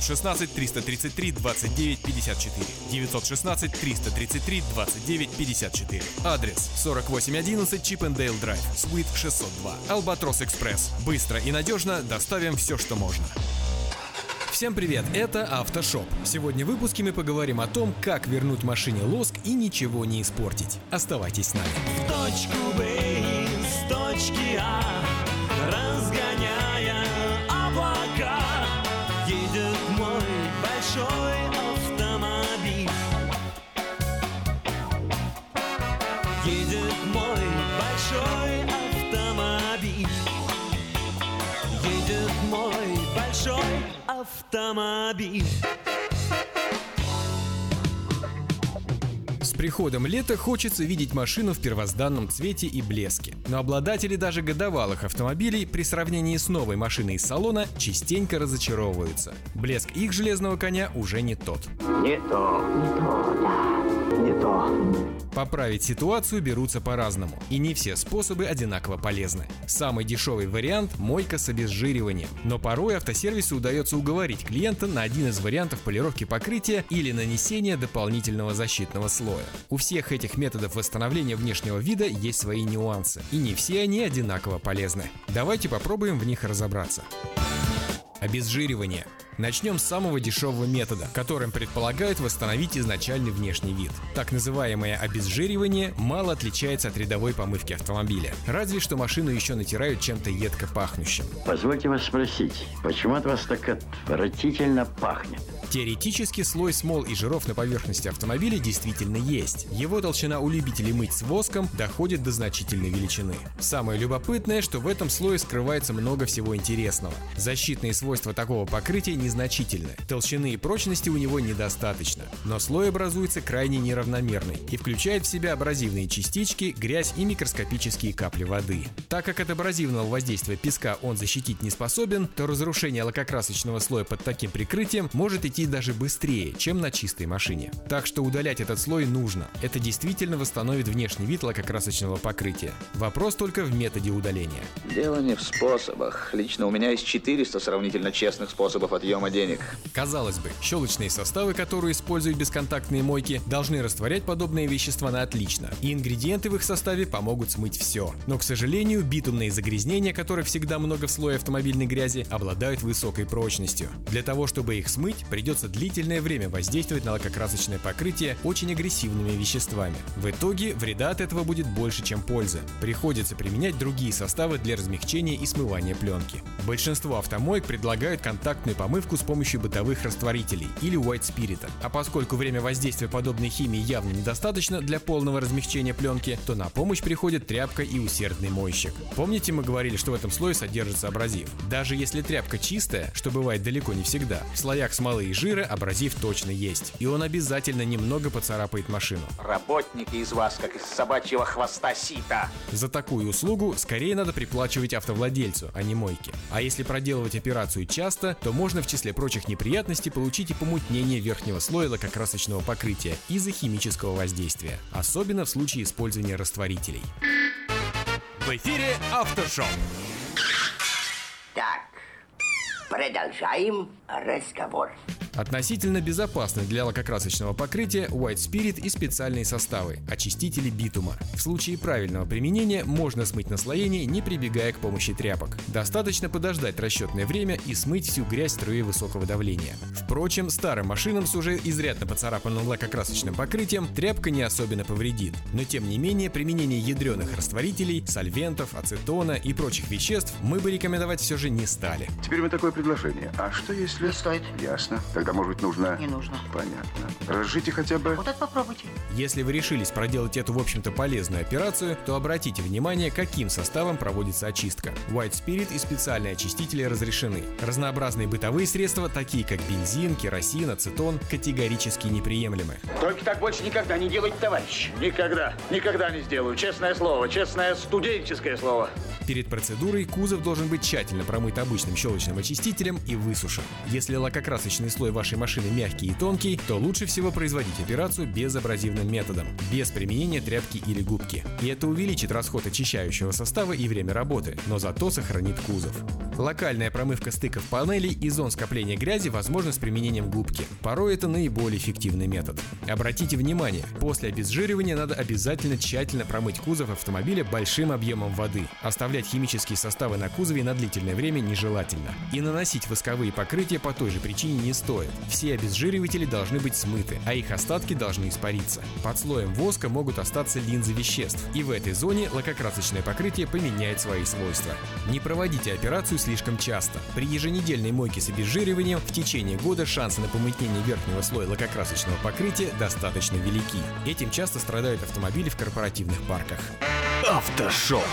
916 333 29 54. 916 333 29 54. Адрес 4811 Чипендейл Драйв, Суит 602. Албатрос Экспресс. Быстро и надежно доставим все, что можно. Всем привет, это Автошоп. Сегодня в выпуске мы поговорим о том, как вернуть машине лоск и ничего не испортить. Оставайтесь с нами. В точку Б из точки А, автомобиль. С приходом лета хочется видеть машину в первозданном цвете и блеске. Но обладатели даже годовалых автомобилей при сравнении с новой машиной из салона частенько разочаровываются. Блеск их железного коня уже не тот. Не то, не то, да, не то. Поправить ситуацию берутся по-разному, и не все способы одинаково полезны. Самый дешевый вариант – мойка с обезжириванием, но порой автосервису удается уговорить клиента на один из вариантов полировки покрытия или нанесения дополнительного защитного слоя. У всех этих методов восстановления внешнего вида есть свои нюансы, и не все они одинаково полезны. Давайте попробуем в них разобраться. Обезжиривание. Начнем с самого дешевого метода, которым предполагают восстановить изначальный внешний вид. Так называемое обезжиривание мало отличается от рядовой помывки автомобиля. Разве что машину еще натирают чем-то едко пахнущим. Позвольте вас спросить, почему от вас так отвратительно пахнет? Теоретически слой смол и жиров на поверхности автомобиля действительно есть. Его толщина у любителей мыть с воском доходит до значительной величины. Самое любопытное, что в этом слое скрывается много всего интересного. Защитные свойства такого покрытия незначительны. Толщины и прочности у него недостаточно. Но слой образуется крайне неравномерный и включает в себя абразивные частички, грязь и микроскопические капли воды. Так как от абразивного воздействия песка он защитить не способен, то разрушение лакокрасочного слоя под таким прикрытием может идти даже быстрее, чем на чистой машине. Так что удалять этот слой нужно. Это действительно восстановит внешний вид лакокрасочного покрытия. Вопрос только в методе удаления. Дело не в способах. Лично у меня есть 400 сравнительно честных способов отъема денег. Казалось бы, щелочные составы, которые используют бесконтактные мойки, должны растворять подобные вещества на отлично, и ингредиенты в их составе помогут смыть все. Но, к сожалению, битумные загрязнения, которых всегда много в слое автомобильной грязи, обладают высокой прочностью. Для того, чтобы их смыть, придется длительное время воздействовать на лакокрасочное покрытие очень агрессивными веществами. В итоге вреда от этого будет больше, чем пользы. Приходится применять другие составы для размягчения и смывания пленки. Большинство автомоек предлагают контактную помывку с помощью бытовых растворителей или white спирита. А поскольку время воздействия подобной химии явно недостаточно для полного размягчения пленки, то на помощь приходит тряпка и усердный мойщик. Помните, мы говорили, что в этом слое содержится абразив? Даже если тряпка чистая, что бывает далеко не всегда, в слоях смолы и жира абразив точно есть. И он обязательно немного поцарапает машину. Работники из вас, как из собачьего хвоста сита. За такую услугу скорее надо приплачивать автовладельцу, а не мойке. А если проделывать операцию часто, то можно в числе прочих неприятностей, получите помутнение верхнего слоя лакокрасочного покрытия из-за химического воздействия, особенно в случае использования растворителей. В эфире Автошоп. Так, продолжаем разговор. Относительно безопасны для лакокрасочного покрытия White Spirit и специальные составы – очистители битума. В случае правильного применения можно смыть наслоение, не прибегая к помощи тряпок. Достаточно подождать расчетное время и смыть всю грязь струей высокого давления. Впрочем, старым машинам с уже изрядно поцарапанным лакокрасочным покрытием тряпка не особенно повредит. Но тем не менее, применение ядреных растворителей, сольвентов, ацетона и прочих веществ мы бы рекомендовать все же не стали. Теперь меня такое предложение. А что если... Не стоит. Ясно. Тогда, может быть, нужно... Не нужно. Понятно. Разжите хотя бы... Вот это попробуйте. Если вы решились проделать эту, в общем-то, полезную операцию, то обратите внимание, каким составом проводится очистка. White Spirit и специальные очистители разрешены. Разнообразные бытовые средства, такие как бензин, керосин, ацетон, категорически неприемлемы. Только так больше никогда не делайте, товарищ. Никогда. Никогда не сделаю. Честное слово. Честное студенческое слово. Перед процедурой кузов должен быть тщательно промыт обычным щелочным очистителем и высушен. Если лакокрасочный слой вашей машины мягкий и тонкий, то лучше всего производить операцию безабразивным методом, без применения тряпки или губки. И это увеличит расход очищающего состава и время работы, но зато сохранит кузов. Локальная промывка стыков панелей и зон скопления грязи возможна с применением губки. Порой это наиболее эффективный метод. Обратите внимание, после обезжиривания надо обязательно тщательно промыть кузов автомобиля большим объемом воды. Оставлять химические составы на кузове на длительное время нежелательно. И наносить восковые покрытия по той же причине не стоит. Все обезжириватели должны быть смыты, а их остатки должны испариться. Под слоем воска могут остаться линзы веществ, и в этой зоне лакокрасочное покрытие поменяет свои свойства. Не проводите операцию слишком часто. При еженедельной мойке с обезжириванием в течение года шансы на помутнение верхнего слоя лакокрасочного покрытия достаточно велики. Этим часто страдают автомобили в корпоративных парках. Автошоп.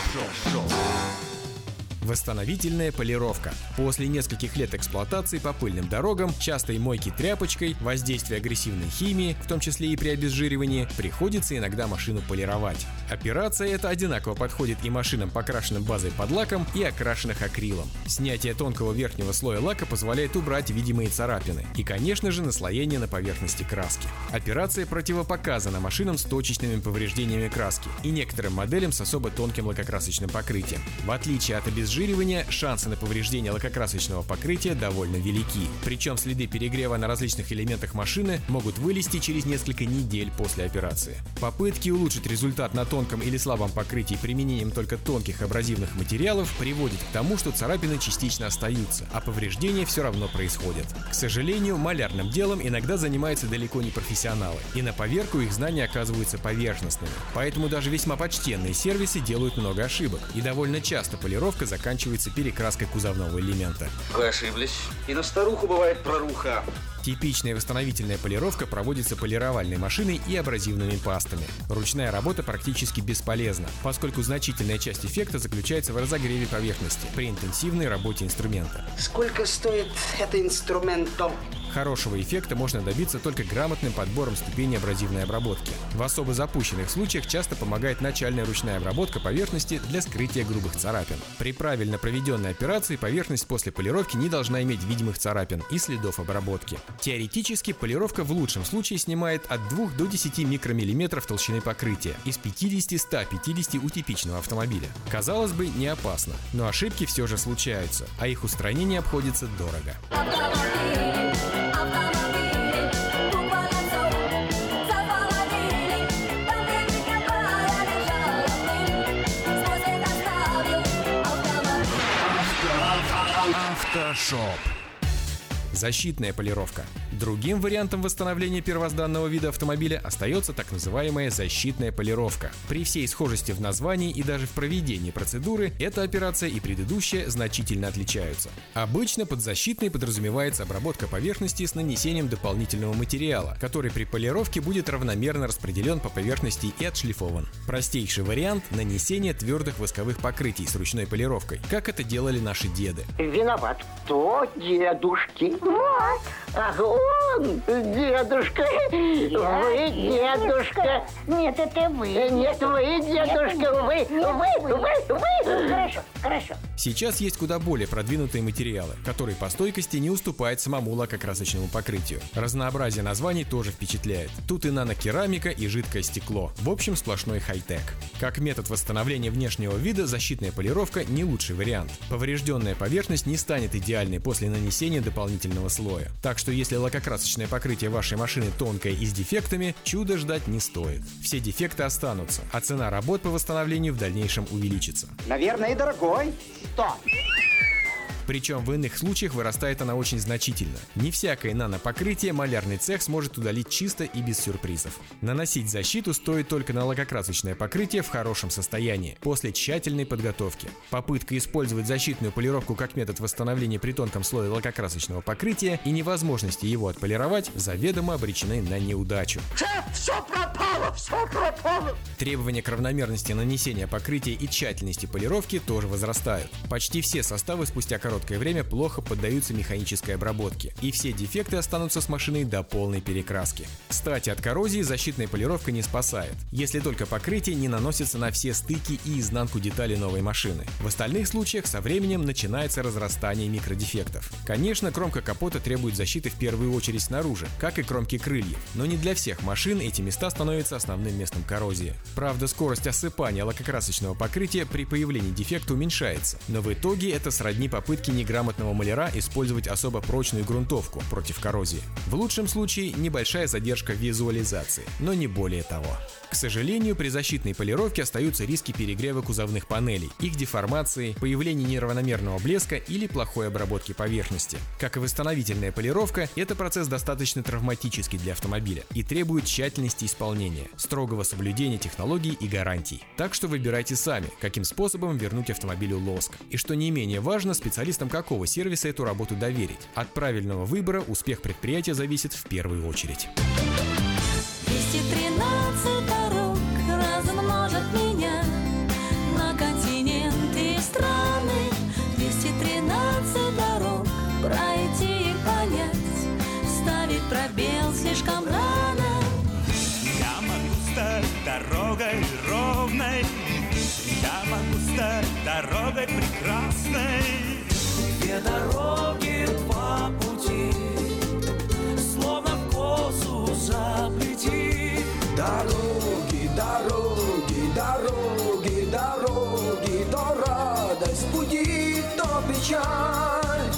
Восстановительная полировка. После нескольких лет эксплуатации по пыльным дорогам, частой мойки тряпочкой, воздействия агрессивной химии, в том числе и при обезжиривании, приходится иногда машину полировать. Операция эта одинаково подходит и машинам, покрашенным базой под лаком, и окрашенных акрилом. Снятие тонкого верхнего слоя лака позволяет убрать видимые царапины и, конечно же, наслоение на поверхности краски. Операция противопоказана машинам с точечными повреждениями краски и некоторым моделям с особо тонким лакокрасочным покрытием. В отличие от обезжиривания, обезжиривания, шансы на повреждение лакокрасочного покрытия довольно велики. Причем следы перегрева на различных элементах машины могут вылезти через несколько недель после операции. Попытки улучшить результат на тонком или слабом покрытии применением только тонких абразивных материалов приводят к тому, что царапины частично остаются, а повреждения все равно происходят. К сожалению, малярным делом иногда занимаются далеко не профессионалы, и на поверку их знания оказываются поверхностными. Поэтому даже весьма почтенные сервисы делают много ошибок, и довольно часто полировка заканчивается перекраской кузовного элемента. Вы ошиблись. И на старуху бывает проруха. Типичная восстановительная полировка проводится полировальной машиной и абразивными пастами. Ручная работа практически бесполезна, поскольку значительная часть эффекта заключается в разогреве поверхности при интенсивной работе инструмента. Сколько стоит это инструментом? Хорошего эффекта можно добиться только грамотным подбором ступеней абразивной обработки. В особо запущенных случаях часто помогает начальная ручная обработка поверхности для скрытия грубых царапин. При правильно проведенной операции поверхность после полировки не должна иметь видимых царапин и следов обработки. Теоретически полировка в лучшем случае снимает от 2 до 10 микромиллиметров толщины покрытия из 50-150 у типичного автомобиля. Казалось бы, не опасно, но ошибки все же случаются, а их устранение обходится дорого. Автошоп. Защитная полировка. Другим вариантом восстановления первозданного вида автомобиля остается так называемая защитная полировка. При всей схожести в названии и даже в проведении процедуры, эта операция и предыдущая значительно отличаются. Обычно под защитной подразумевается обработка поверхности с нанесением дополнительного материала, который при полировке будет равномерно распределен по поверхности и отшлифован. Простейший вариант – нанесение твердых восковых покрытий с ручной полировкой, как это делали наши деды. Виноват кто? Дедушки. Вот. Ах, он, дедушка. Вы, дедушка. Нет, это вы. Нет, вы, дедушка. Вы, Нет, вы, вы, вы. Хорошо, хорошо. Сейчас есть куда более продвинутые материалы, которые по стойкости не уступают самому лакокрасочному покрытию. Разнообразие названий тоже впечатляет. Тут и нанокерамика, и жидкое стекло. В общем, сплошной хай-тек. Как метод восстановления внешнего вида, защитная полировка не лучший вариант. Поврежденная поверхность не станет идеальной после нанесения дополнительного слоя. Так что если лакокрасочное покрытие вашей машины тонкое и с дефектами, чуда ждать не стоит. Все дефекты останутся, а цена работ по восстановлению в дальнейшем увеличится. Наверное, и дорогой. Сто. Причем в иных случаях вырастает она очень значительно. Не всякое нанопокрытие малярный цех сможет удалить чисто и без сюрпризов. Наносить защиту стоит только на лакокрасочное покрытие в хорошем состоянии, после тщательной подготовки. Попытка использовать защитную полировку как метод восстановления при тонком слое лакокрасочного покрытия и невозможности его отполировать заведомо обречены на неудачу. Шеф, все пропало, все пропало. Требования к равномерности нанесения покрытия и тщательности полировки тоже возрастают. Почти все составы спустя короткое время плохо поддаются механической обработке, и все дефекты останутся с машиной до полной перекраски. Кстати, от коррозии защитная полировка не спасает, если только покрытие не наносится на все стыки и изнанку деталей новой машины. В остальных случаях со временем начинается разрастание микродефектов. Конечно, кромка капота требует защиты в первую очередь снаружи, как и кромки крыльев, но не для всех машин эти места становятся основным местом коррозии. Правда, скорость осыпания лакокрасочного покрытия при появлении дефекта уменьшается, но в итоге это сродни попытке неграмотного маляра использовать особо прочную грунтовку против коррозии. В лучшем случае небольшая задержка визуализации, но не более того. К сожалению, при защитной полировке остаются риски перегрева кузовных панелей, их деформации, появления неравномерного блеска или плохой обработки поверхности. Как и восстановительная полировка, это процесс достаточно травматический для автомобиля и требует тщательности исполнения, строгого соблюдения технологий и гарантий. Так что выбирайте сами, каким способом вернуть автомобилю лоск. И что не менее важно, специалистам какого сервиса эту работу доверить. От правильного выбора успех предприятия зависит в первую очередь. 213 дорог размножат меня на континенты и страны. 213 дорог пройти и понять, ставить пробел слишком рано. Я могу стать дорогой ровной, я могу стать дорогой прекрасной. Две дороги, два пути, словно в косу заплети. Дороги, дороги, дороги, дороги, то радость будет, то печаль.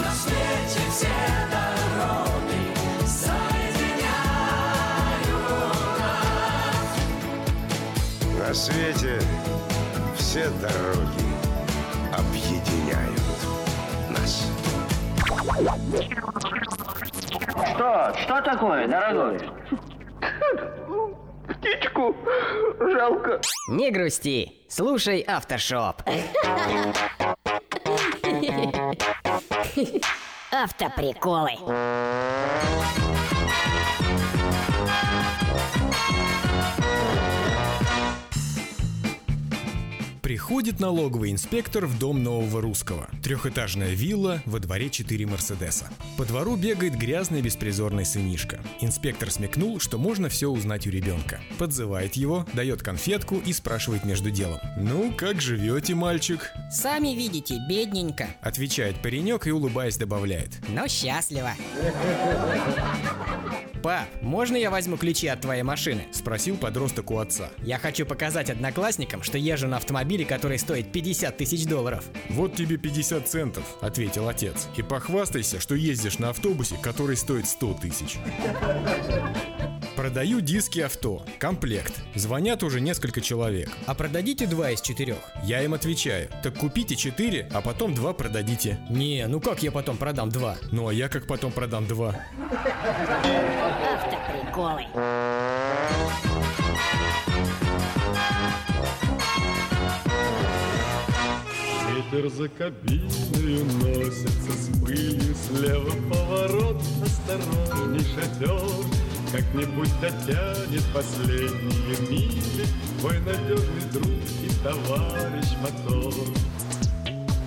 На свете все дороги соединяют нас. На свете все дороги Что? Что такое, дорогой? Птичку жалко. Не грусти, слушай Автошоп. Автоприколы. Приходит налоговый инспектор в дом нового русского. Трехэтажная вилла, во дворе четыре Мерседеса. По двору бегает грязный беспризорный сынишка. Инспектор смекнул, что можно все узнать у ребенка. Подзывает его, дает конфетку и спрашивает между делом. «Ну, как живете, мальчик?» Сами видите, бедненько, Отвечает паренек и улыбаясь добавляет. но счастливо. Пап, можно я возьму ключи от твоей машины? Спросил подросток у отца. Я хочу показать одноклассникам, что езжу на автомобиле, который стоит 50 тысяч долларов. «Вот тебе 50 центов», — ответил отец. «И похвастайся, что ездишь на автобусе, который стоит 100 тысяч». Продаю диски авто. Комплект. Звонят уже несколько человек. А продадите два из четырех? Я им отвечаю. Так купите четыре, а потом два продадите. Не, ну как я потом продам два? Ну а я как потом продам два? Автоприколы. Ветер за кабиною носится с пылью Слева поворот, осторожней шатер Как-нибудь дотянет последние мили. Твой надежный друг и товарищ мотор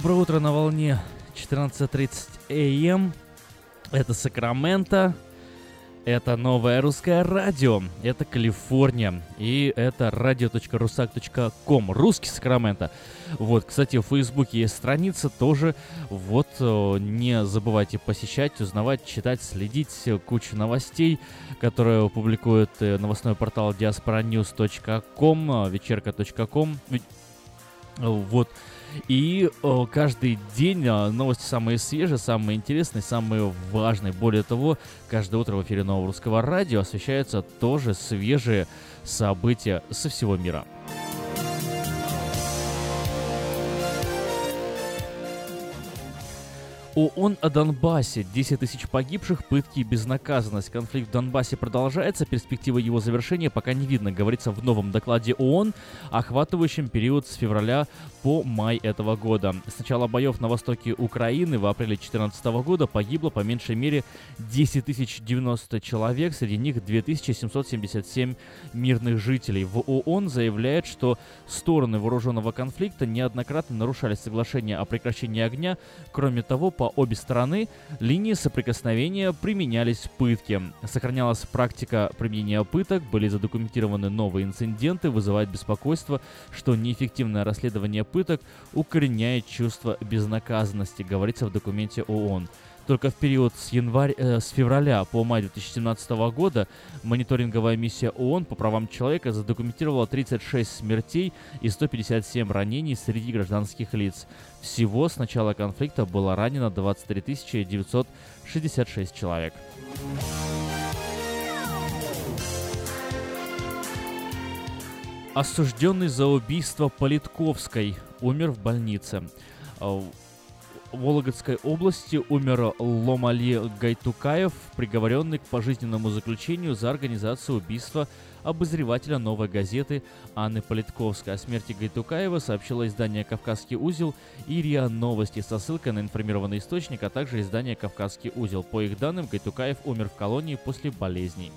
Доброе утро на волне 14.30 АМ. Это Сакраменто. Это новое русское радио. Это Калифорния. И это radio.rusak.com. Русский Сакраменто. Вот, кстати, в Фейсбуке есть страница тоже. Вот, э, не забывайте посещать, узнавать, читать, следить. Кучу новостей, которые публикует э, новостной портал diasporanews.com, э, вечерка.com. Вот. И э, каждый день э, новости самые свежие, самые интересные, самые важные. Более того, каждое утро в эфире Нового Русского Радио освещаются тоже свежие события со всего мира. ООН о Донбассе. 10 тысяч погибших, пытки и безнаказанность. Конфликт в Донбассе продолжается, перспектива его завершения пока не видно, говорится в новом докладе ООН, охватывающем период с февраля по май этого года. С начала боев на востоке Украины в апреле 2014 года погибло по меньшей мере 10 тысяч 90 человек, среди них 2777 мирных жителей. В ООН заявляет, что стороны вооруженного конфликта неоднократно нарушали соглашение о прекращении огня. Кроме того, по обе стороны линии соприкосновения применялись пытки. Сохранялась практика применения пыток, были задокументированы новые инциденты, вызывает беспокойство, что неэффективное расследование пыток укореняет чувство безнаказанности, говорится в документе ООН. Только в период с, январь, э, с февраля по май 2017 года мониторинговая миссия ООН по правам человека задокументировала 36 смертей и 157 ранений среди гражданских лиц. Всего с начала конфликта было ранено 23 966 человек. Осужденный за убийство Политковской умер в больнице. Вологодской области умер Ломали Гайтукаев, приговоренный к пожизненному заключению за организацию убийства обозревателя «Новой газеты» Анны Политковской. О смерти Гайтукаева сообщило издание «Кавказский узел» и РИА Новости со ссылкой на информированный источник, а также издание «Кавказский узел». По их данным, Гайтукаев умер в колонии после болезней.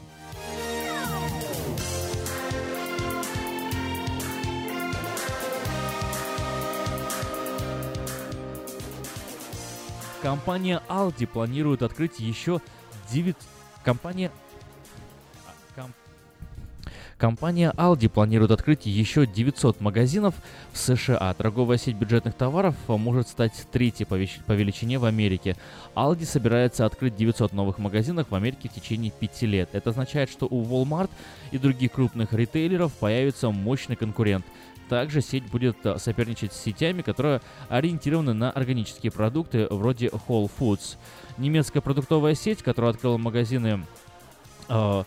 Компания Aldi планирует открыть еще 9... Компания... а, ком- Компания Aldi планирует открыть еще 900 магазинов в США. Торговая сеть бюджетных товаров может стать третьей по, вещ- по величине в Америке. Aldi собирается открыть 900 новых магазинов в Америке в течение 5 лет. Это означает, что у Walmart и других крупных ритейлеров появится мощный конкурент. Также сеть будет а, соперничать с сетями, которые ориентированы на органические продукты вроде Whole Foods. Немецкая продуктовая сеть, которая открыла магазины э,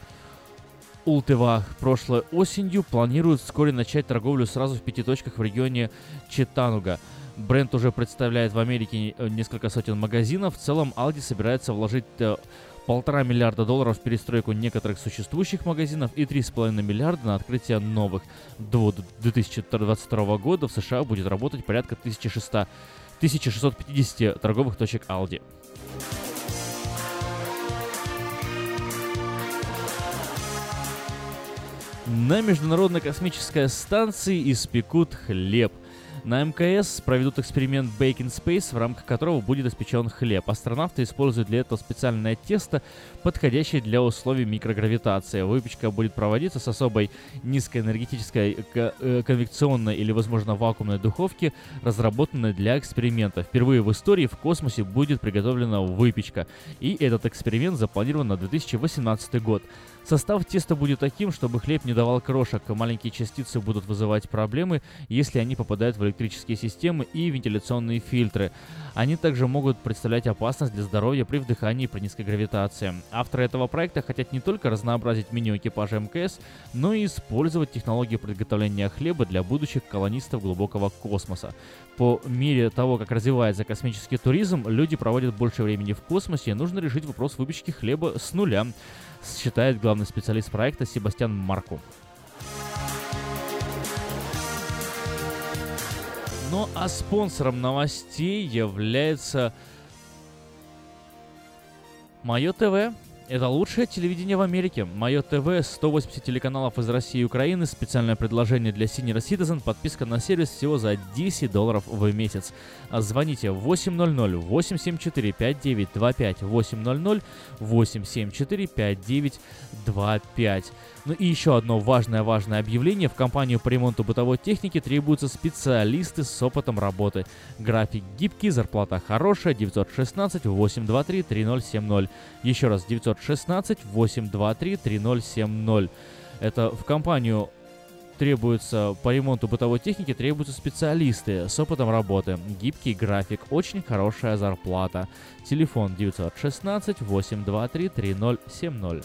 Ултева прошлой осенью, планирует вскоре начать торговлю сразу в пяти точках в регионе Читануга. Бренд уже представляет в Америке э, несколько сотен магазинов. В целом Aldi собирается вложить э, полтора миллиарда долларов в перестройку некоторых существующих магазинов и 3,5 миллиарда на открытие новых. До 2022 года в США будет работать порядка 1600 1650 торговых точек Aldi. На Международной космической станции испекут хлеб. На МКС проведут эксперимент Baking Space, в рамках которого будет испечен хлеб. Астронавты используют для этого специальное тесто, подходящее для условий микрогравитации. Выпечка будет проводиться с особой низкоэнергетической ко- э, конвекционной или, возможно, вакуумной духовки, разработанной для эксперимента. Впервые в истории в космосе будет приготовлена выпечка. И этот эксперимент запланирован на 2018 год. Состав теста будет таким, чтобы хлеб не давал крошек. Маленькие частицы будут вызывать проблемы, если они попадают в электрические системы и вентиляционные фильтры. Они также могут представлять опасность для здоровья при вдыхании при низкой гравитации. Авторы этого проекта хотят не только разнообразить меню экипажа МКС, но и использовать технологии приготовления хлеба для будущих колонистов глубокого космоса. По мере того, как развивается космический туризм, люди проводят больше времени в космосе, и нужно решить вопрос выпечки хлеба с нуля, считает главный специалист проекта Себастьян Марку. Ну а спонсором новостей является Мое ТВ. Это лучшее телевидение в Америке. Мое ТВ, 180 телеканалов из России и Украины, специальное предложение для Senior Citizen, подписка на сервис всего за 10 долларов в месяц. А Звоните 800-874-5925, 800-874-5925. Ну и еще одно важное-важное объявление. В компанию по ремонту бытовой техники требуются специалисты с опытом работы. График гибкий, зарплата хорошая, 916-823-3070. Еще раз, 916-823-3070. Это в компанию требуется по ремонту бытовой техники требуются специалисты с опытом работы, гибкий график, очень хорошая зарплата. Телефон 916 823 3070.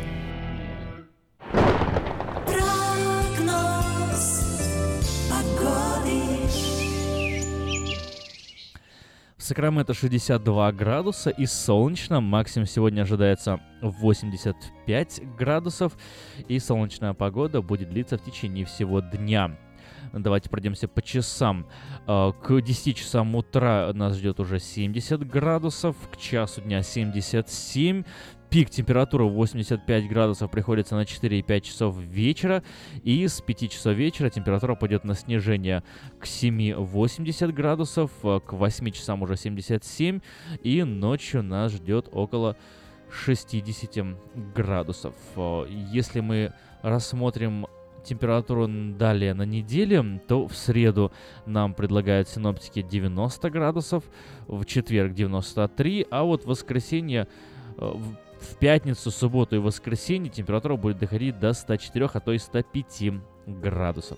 Сакраменто 62 градуса и солнечно. Максимум сегодня ожидается 85 градусов. И солнечная погода будет длиться в течение всего дня. Давайте пройдемся по часам. Э, К 10 часам утра нас ждет уже 70 градусов, к часу дня 77. Пик температуры 85 градусов приходится на 4,5 часов вечера. И с 5 часов вечера температура пойдет на снижение к 7 80 градусов, э, к 8 часам уже 77. И ночью нас ждет около 60 градусов. Э, Если мы рассмотрим температуру далее на неделе, то в среду нам предлагают синоптики 90 градусов, в четверг 93, а вот в воскресенье, э, в пятницу, субботу и воскресенье температура будет доходить до 104, а то и 105 градусов.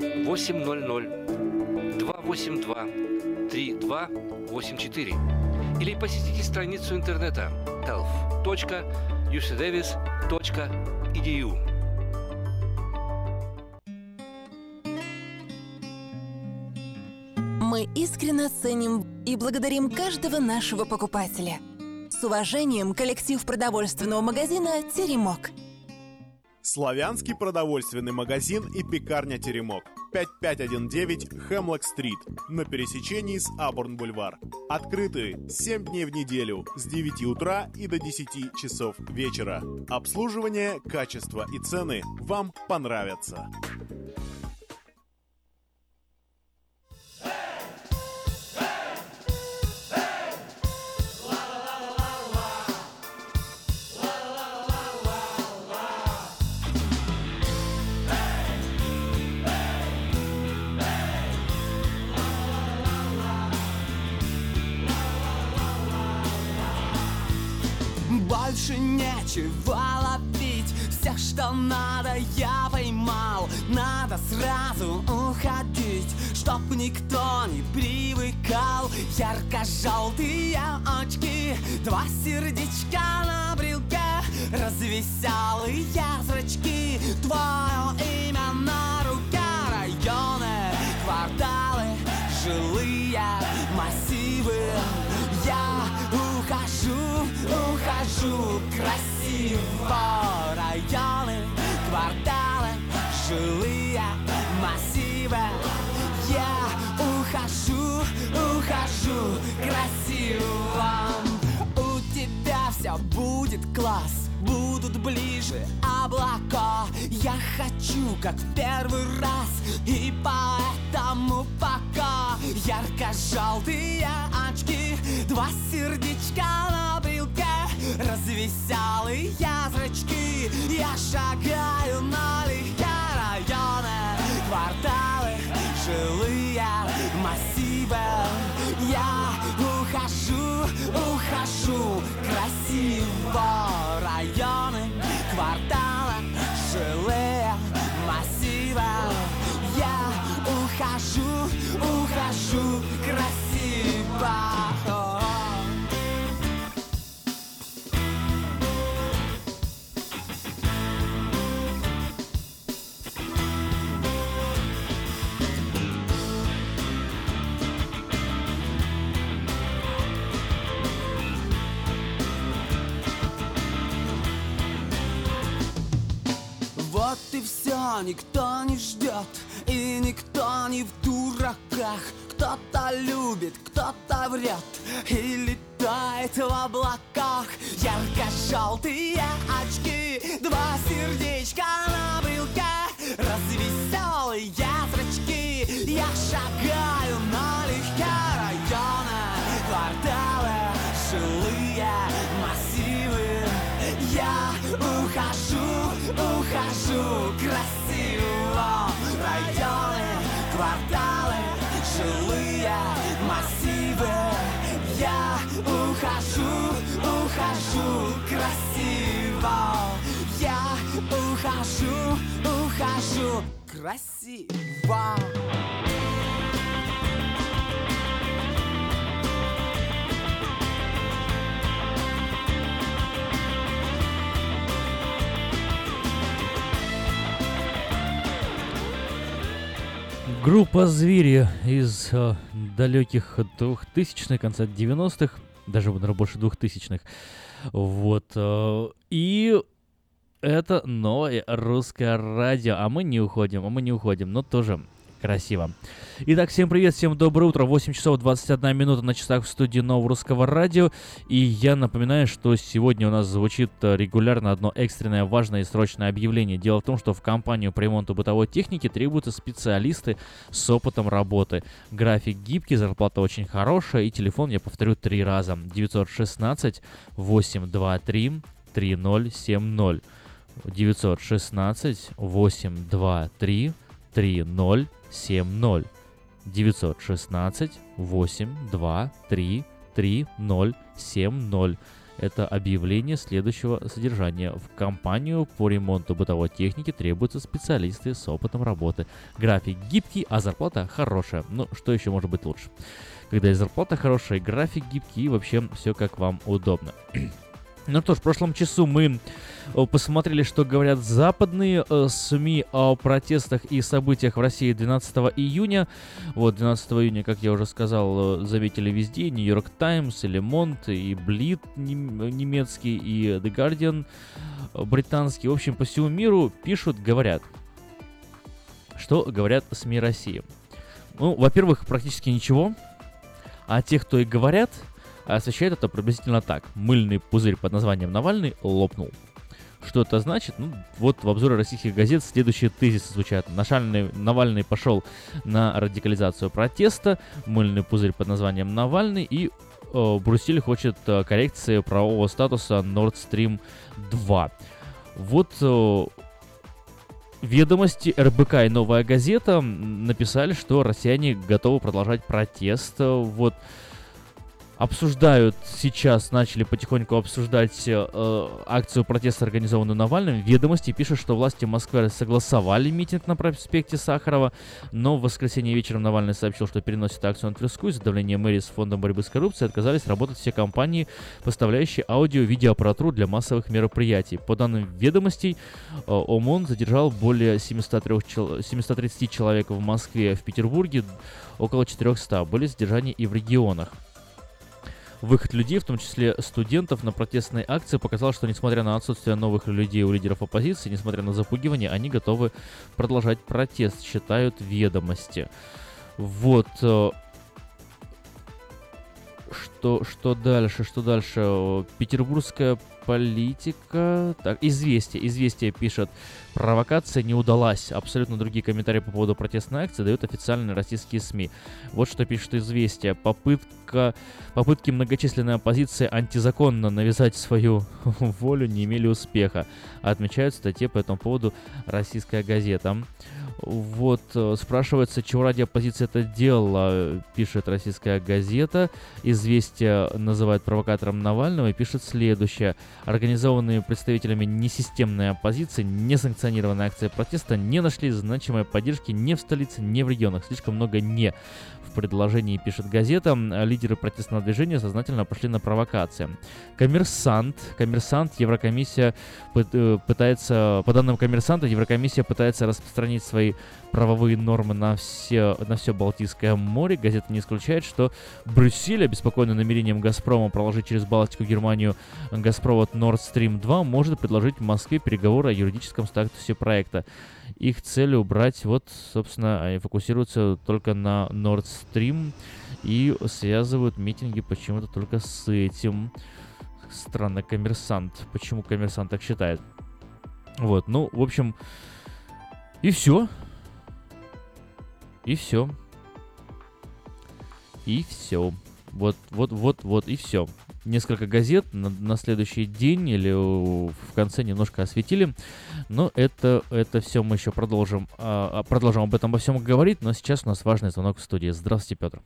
800 282 3284 или посетите страницу интернета health.ucdavis.edu. Мы искренне ценим и благодарим каждого нашего покупателя. С уважением, коллектив продовольственного магазина «Теремок». Славянский продовольственный магазин и пекарня «Теремок». 5519 Хемлок-стрит на пересечении с Абурн-бульвар. Открыты 7 дней в неделю с 9 утра и до 10 часов вечера. Обслуживание, качество и цены вам понравятся. Больше нечего ловить. Всех, что надо, я поймал. Надо сразу уходить Чтоб никто не привыкал. Ярко-желтые очки Два сердечка на брелке. Развеселые зрачки Твое имя на руке. Районы, кварталы, жилые ухожу, ухожу красиво Районы, кварталы, жилые массивы. Я ухожу, ухожу красиво. У тебя все будет класс Будут ближе облака. Я хочу, как в первый раз И поэтому пока. Ярко-желтые очки Два сердечка на брелке Развеселые зрачки Я шагаю налегке районы Кварталы, жилые массивы никто не ждет И никто не в дураках. Кто-то любит, кто-то врет И летает в облаках. Ярко-желтые очки Два сердечка на ухожу, ухожу красиво Группа «Звери» из э, далеких 2000-х, конца 90-х, даже, наверное, больше 2000-х. Вот. э, и это новое русское радио. А мы не уходим, а мы не уходим, но тоже красиво. Итак, всем привет, всем доброе утро. 8 часов 21 минута на часах в студии Нового Русского Радио. И я напоминаю, что сегодня у нас звучит э, регулярно одно экстренное, важное и срочное объявление. Дело в том, что в компанию по ремонту бытовой техники требуются специалисты с опытом работы. График гибкий, зарплата очень хорошая и телефон, я повторю, три раза. 916 823 3070. 916 823 3070. 916 823 3070. Это объявление следующего содержания. В компанию по ремонту бытовой техники требуются специалисты с опытом работы. График гибкий, а зарплата хорошая. Ну, что еще может быть лучше? Когда и зарплата хорошая, и график гибкий, и вообще все как вам удобно. Ну что ж, в прошлом часу мы посмотрели, что говорят западные э, СМИ о протестах и событиях в России 12 июня. Вот, 12 июня, как я уже сказал, э, заметили везде. Нью-Йорк Таймс, и Лемонт, и Блит немецкий, и The Guardian э, британский. В общем, по всему миру пишут, говорят. Что говорят СМИ России? Ну, во-первых, практически ничего. А те, кто и говорят, освещает это приблизительно так. Мыльный пузырь под названием Навальный лопнул. Что это значит? Ну, вот в обзоре российских газет следующие тезисы звучат. Нашальный, Навальный пошел на радикализацию протеста, мыльный пузырь под названием Навальный и э, Брюссель хочет э, коррекции правового статуса Nord Stream 2. Вот э, Ведомости, РБК и Новая газета написали, что россияне готовы продолжать протест. Вот обсуждают сейчас, начали потихоньку обсуждать э, акцию протеста, организованную Навальным. Ведомости пишут, что власти Москвы согласовали митинг на проспекте Сахарова, но в воскресенье вечером Навальный сообщил, что переносит акцию на Тверскую из-за давления мэрии с фондом борьбы с коррупцией отказались работать все компании, поставляющие аудио видеоаппаратуру для массовых мероприятий. По данным ведомостей, э, ОМОН задержал более 703 чел- 730 человек в Москве, в Петербурге около 400. Были задержания и в регионах. Выход людей, в том числе студентов, на протестные акции показал, что несмотря на отсутствие новых людей у лидеров оппозиции, несмотря на запугивание, они готовы продолжать протест, считают ведомости. Вот. э, Что, что дальше, что дальше? Э, Петербургская политика. Так, известие. Известие пишет. Провокация не удалась. Абсолютно другие комментарии по поводу протестной акции дают официальные российские СМИ. Вот что пишет известие. Попытка, попытки многочисленной оппозиции антизаконно навязать свою волю не имели успеха. Отмечают в статье по этому поводу российская газета. Вот, э, спрашивается, чего ради оппозиция это делала, пишет российская газета. Известие называет провокатором Навального и пишет следующее. Организованные представителями несистемной оппозиции, несанкционированные акции протеста не нашли значимой поддержки ни в столице, ни в регионах. Слишком много «не» в предложении, пишет газета. Лидеры протестного движения сознательно пошли на провокации. Коммерсант, коммерсант, Еврокомиссия э, пытается, по данным коммерсанта, Еврокомиссия пытается распространить свои правовые нормы на все, на все Балтийское море. Газета не исключает, что Брюссель, обеспокоенный намерением Газпрома проложить через Балтику Германию газопровод Nord Stream 2, может предложить Москве переговоры о юридическом статусе проекта. Их цель убрать, вот, собственно, они фокусируются только на Nord Stream и связывают митинги почему-то только с этим. Странно, коммерсант. Почему коммерсант так считает? Вот, ну, в общем, и все. И все. И все. Вот, вот, вот, вот, и все. Несколько газет на, на следующий день или в конце немножко осветили. Но это, это все мы еще продолжим. а, а, продолжим об этом обо всем говорить. Но сейчас у нас важный звонок в студии. Здравствуйте, Петр.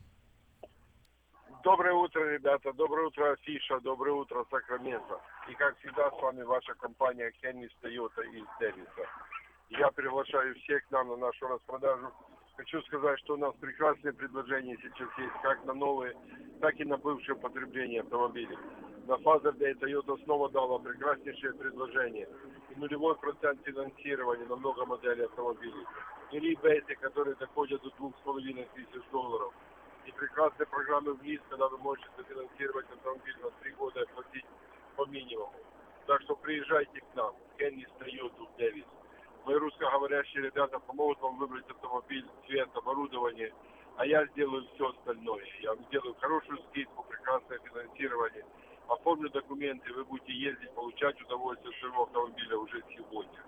Доброе утро, ребята. Доброе утро, Афиша. Доброе утро, Сакраменто. И как всегда, с вами ваша компания Хеннис Тойота из Дэвиса. Я приглашаю всех к нам на нашу распродажу. Хочу сказать, что у нас прекрасные предложения сейчас есть, как на новые, так и на бывшее потребление автомобилей. На Day Toyota снова дала прекраснейшее предложение. И нулевой процент финансирования на много моделей автомобилей. И ребейты, которые доходят до двух с половиной тысяч долларов и прекрасные программы в ЛИС, когда вы можете финансировать автомобиль на три года и платить по минимуму. Так что приезжайте к нам, Кеннис Тойоту в Дэвис. Мои русскоговорящие ребята помогут вам выбрать автомобиль, цвет, оборудование, а я сделаю все остальное. Я вам сделаю хорошую скидку, прекрасное финансирование, оформлю документы, вы будете ездить, получать удовольствие от своего автомобиля уже сегодня.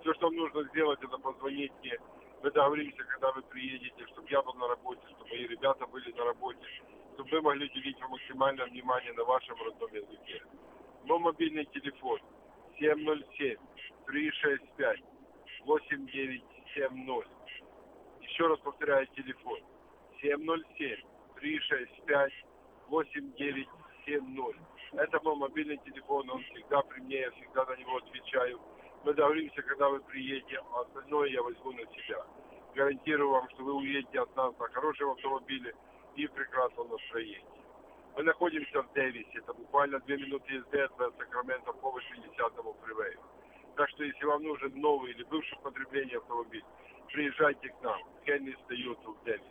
Все, что вам нужно сделать, это позвонить мне. Мы договоримся, когда вы приедете, чтобы я был на работе, чтобы мои ребята были на работе, чтобы вы могли уделить вам максимальное внимание на вашем родном языке. Мой мобильный телефон 707 365 8970. Еще раз повторяю телефон 707 365 8970. Это мой мобильный телефон, он всегда при мне, я всегда на него отвечаю. Мы договоримся, когда вы приедете, а остальное я возьму на себя. Гарантирую вам, что вы уедете от нас на хорошем автомобиле и в прекрасном настроении. Мы находимся в Дэвисе, это буквально две минуты езды от Сакрамента по 80-му фривею. Так что если вам нужен новый или бывший потребление автомобиль, приезжайте к нам, Хеннис Toyota в Дэвис.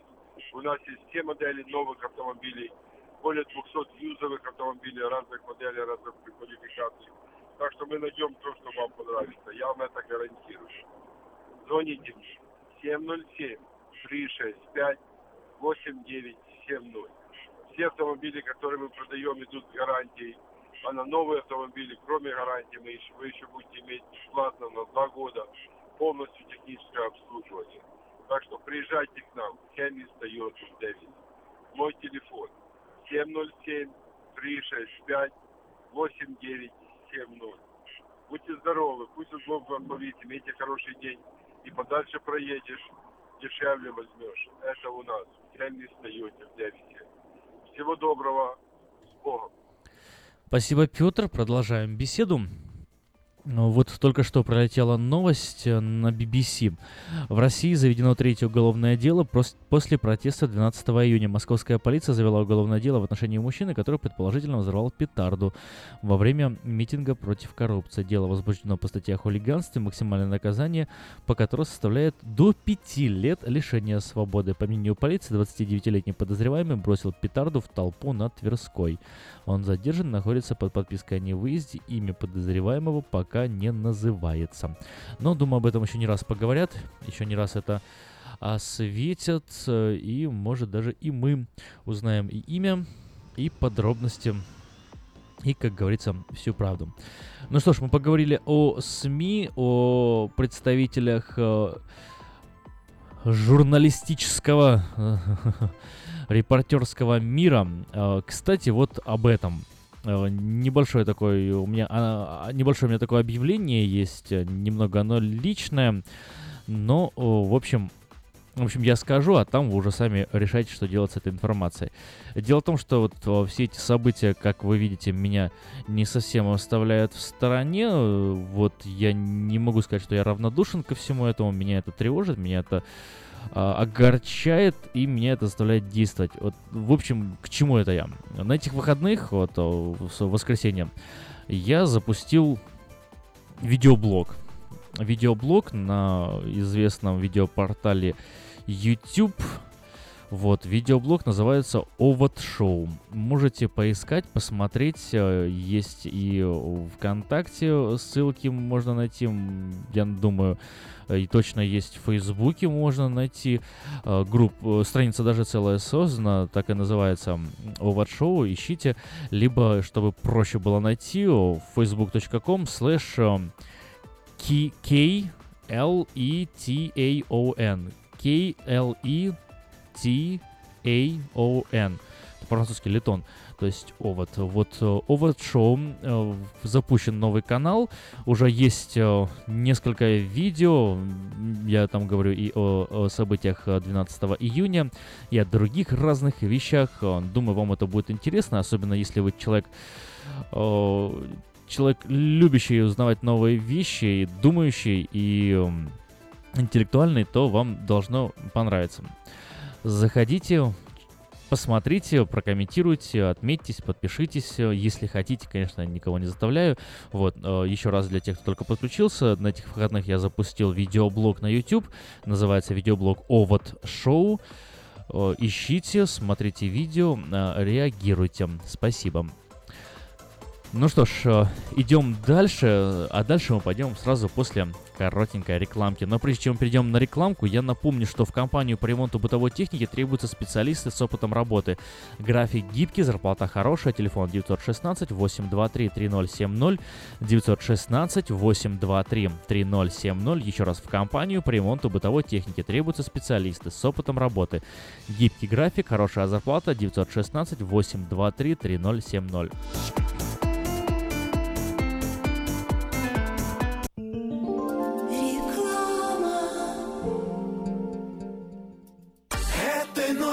У нас есть все модели новых автомобилей, более 200 юзовых автомобилей разных моделей, разных квалификаций. Так что мы найдем то, что вам понравится. Я вам это гарантирую. Звоните мне 707-365-8970. Все автомобили, которые мы продаем, идут с гарантией. А на новые автомобили, кроме гарантии, мы еще, вы еще будете иметь бесплатно на два года полностью техническое обслуживание. Так что приезжайте к нам, Хеннис Тойота Дэвис. Мой телефон 707-365-8970. Будьте здоровы, пусть Бог вам благословит, имейте хороший день. И подальше проедешь, дешевле возьмешь. Это у нас, Хеннис Тойота в Дэвисе. Всего доброго, Богом. Спасибо, Петр. Продолжаем беседу. Ну, Вот только что пролетела новость э, на BBC. В России заведено третье уголовное дело после протеста 12 июня. Московская полиция завела уголовное дело в отношении мужчины, который предположительно взорвал петарду во время митинга против коррупции. Дело возбуждено по статье о хулиганстве, максимальное наказание, по которому составляет до 5 лет лишения свободы. По мнению полиции, 29-летний подозреваемый бросил петарду в толпу на Тверской. Он задержан, находится под подпиской о невыезде. Имя подозреваемого пока не называется. Но, думаю, об этом еще не раз поговорят. Еще не раз это осветят. э, И, может, даже и мы узнаем и имя, и подробности. И, как говорится, всю правду. Ну что ж, мы поговорили о СМИ, о представителях э, журналистического репортерского мира. Э, Кстати, вот об этом. Э, Небольшое такое у меня а, а, небольшое у меня такое объявление есть, э, немного оно личное, но в общем в общем, я скажу, а там вы уже сами решайте, что делать с этой информацией. Дело в том, что вот все эти события, как вы видите, меня не совсем оставляют в стороне. Э, Вот я не могу сказать, что я равнодушен ко всему этому. Меня это тревожит, меня это огорчает, и меня это заставляет действовать. Вот, в общем, к чему это я? На этих выходных, вот э, в воскресенье, я запустил видеоблог. Видеоблог на известном видеопортале YouTube. Вот, видеоблог называется Овод Шоу. Можете поискать, посмотреть. э, Есть и ВКонтакте ссылки можно найти. Я думаю, э, и точно есть в Фейсбуке можно найти. Э, Групп, страница даже целая создана, так и называется Овод Шоу. Ищите. Либо, чтобы проще было найти, facebook.com slash э, K- T A O N. Это по-французски летон. То есть овод. Вот э, овод шоу. э, Запущен новый канал. Уже есть э, несколько видео. Я там говорю и о, событиях э, 12 июня, и о других разных вещах. Думаю, вам это будет интересно, особенно если вы человек человек, любящий узнавать новые вещи, думающий, и м, интеллектуальный, то вам должно понравиться. Заходите, посмотрите, прокомментируйте, отметьтесь, подпишитесь, если хотите, конечно, никого не заставляю. Вот, э, еще раз для тех, кто только подключился, на этих выходных я запустил видеоблог на YouTube, называется видеоблог Овод Шоу. Э, Ищите, смотрите видео, э, реагируйте. Спасибо. Ну что ж, э, идем дальше, а дальше мы пойдем сразу после коротенькой рекламки. Но прежде чем перейдем на рекламку, я напомню, что в компанию по ремонту бытовой техники требуются специалисты с опытом работы. График гибкий, зарплата хорошая, телефон 916-823-3070, 916-823-3070. Еще раз, в компанию по ремонту бытовой техники требуются специалисты с опытом работы. Гибкий график, хорошая зарплата, 916-823-3070.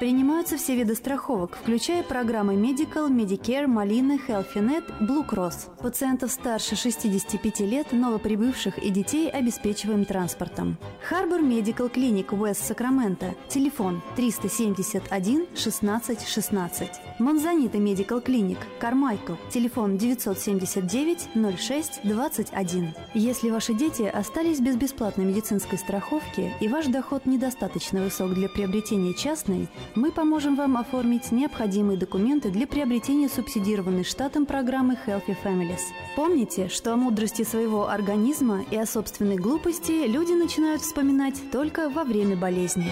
Принимаются все виды страховок, включая программы Medical, Medicare, Малины, HealthyNet, Blue Cross. Пациентов старше 65 лет, новоприбывших и детей обеспечиваем транспортом. Harbor Medical Clinic West Сакраменто. Телефон 371 16 16. Монзанита Medical Clinic Кармайкл. Телефон 979 06 21. Если ваши дети остались без бесплатной медицинской страховки и ваш доход недостаточно высок для приобретения частной, мы поможем вам оформить необходимые документы для приобретения субсидированной штатом программы Healthy Families. Помните, что о мудрости своего организма и о собственной глупости люди начинают вспоминать только во время болезни.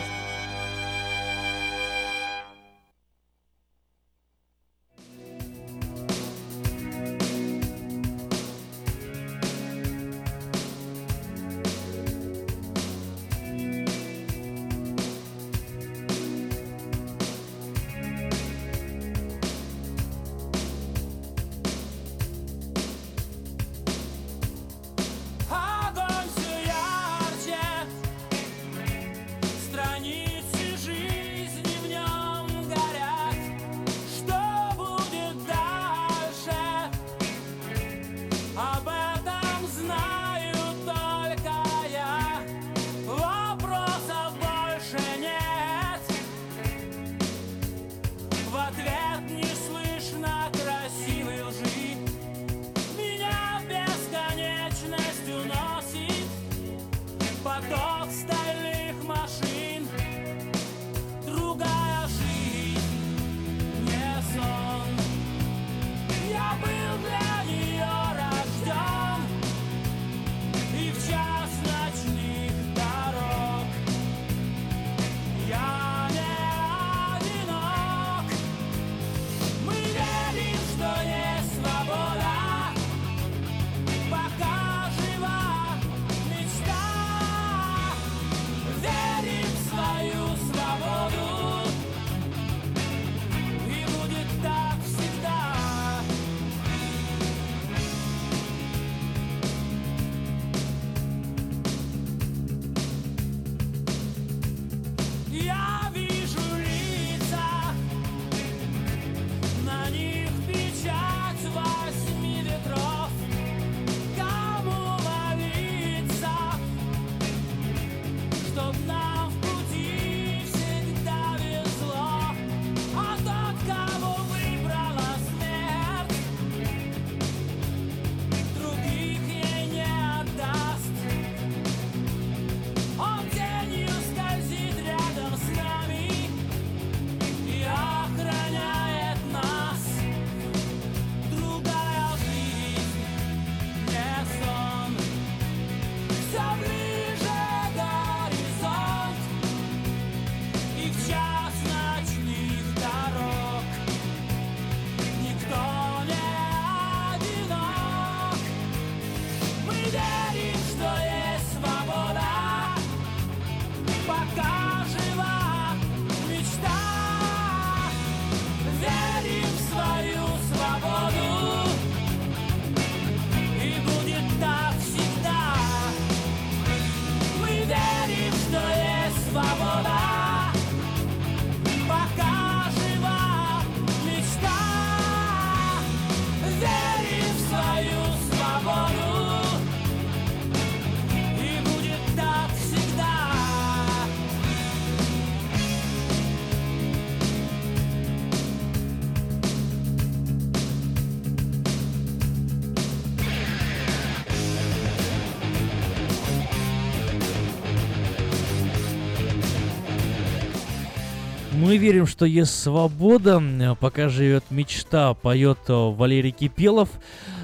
Верим, что есть свобода, пока живет мечта, поет Валерий Кипелов.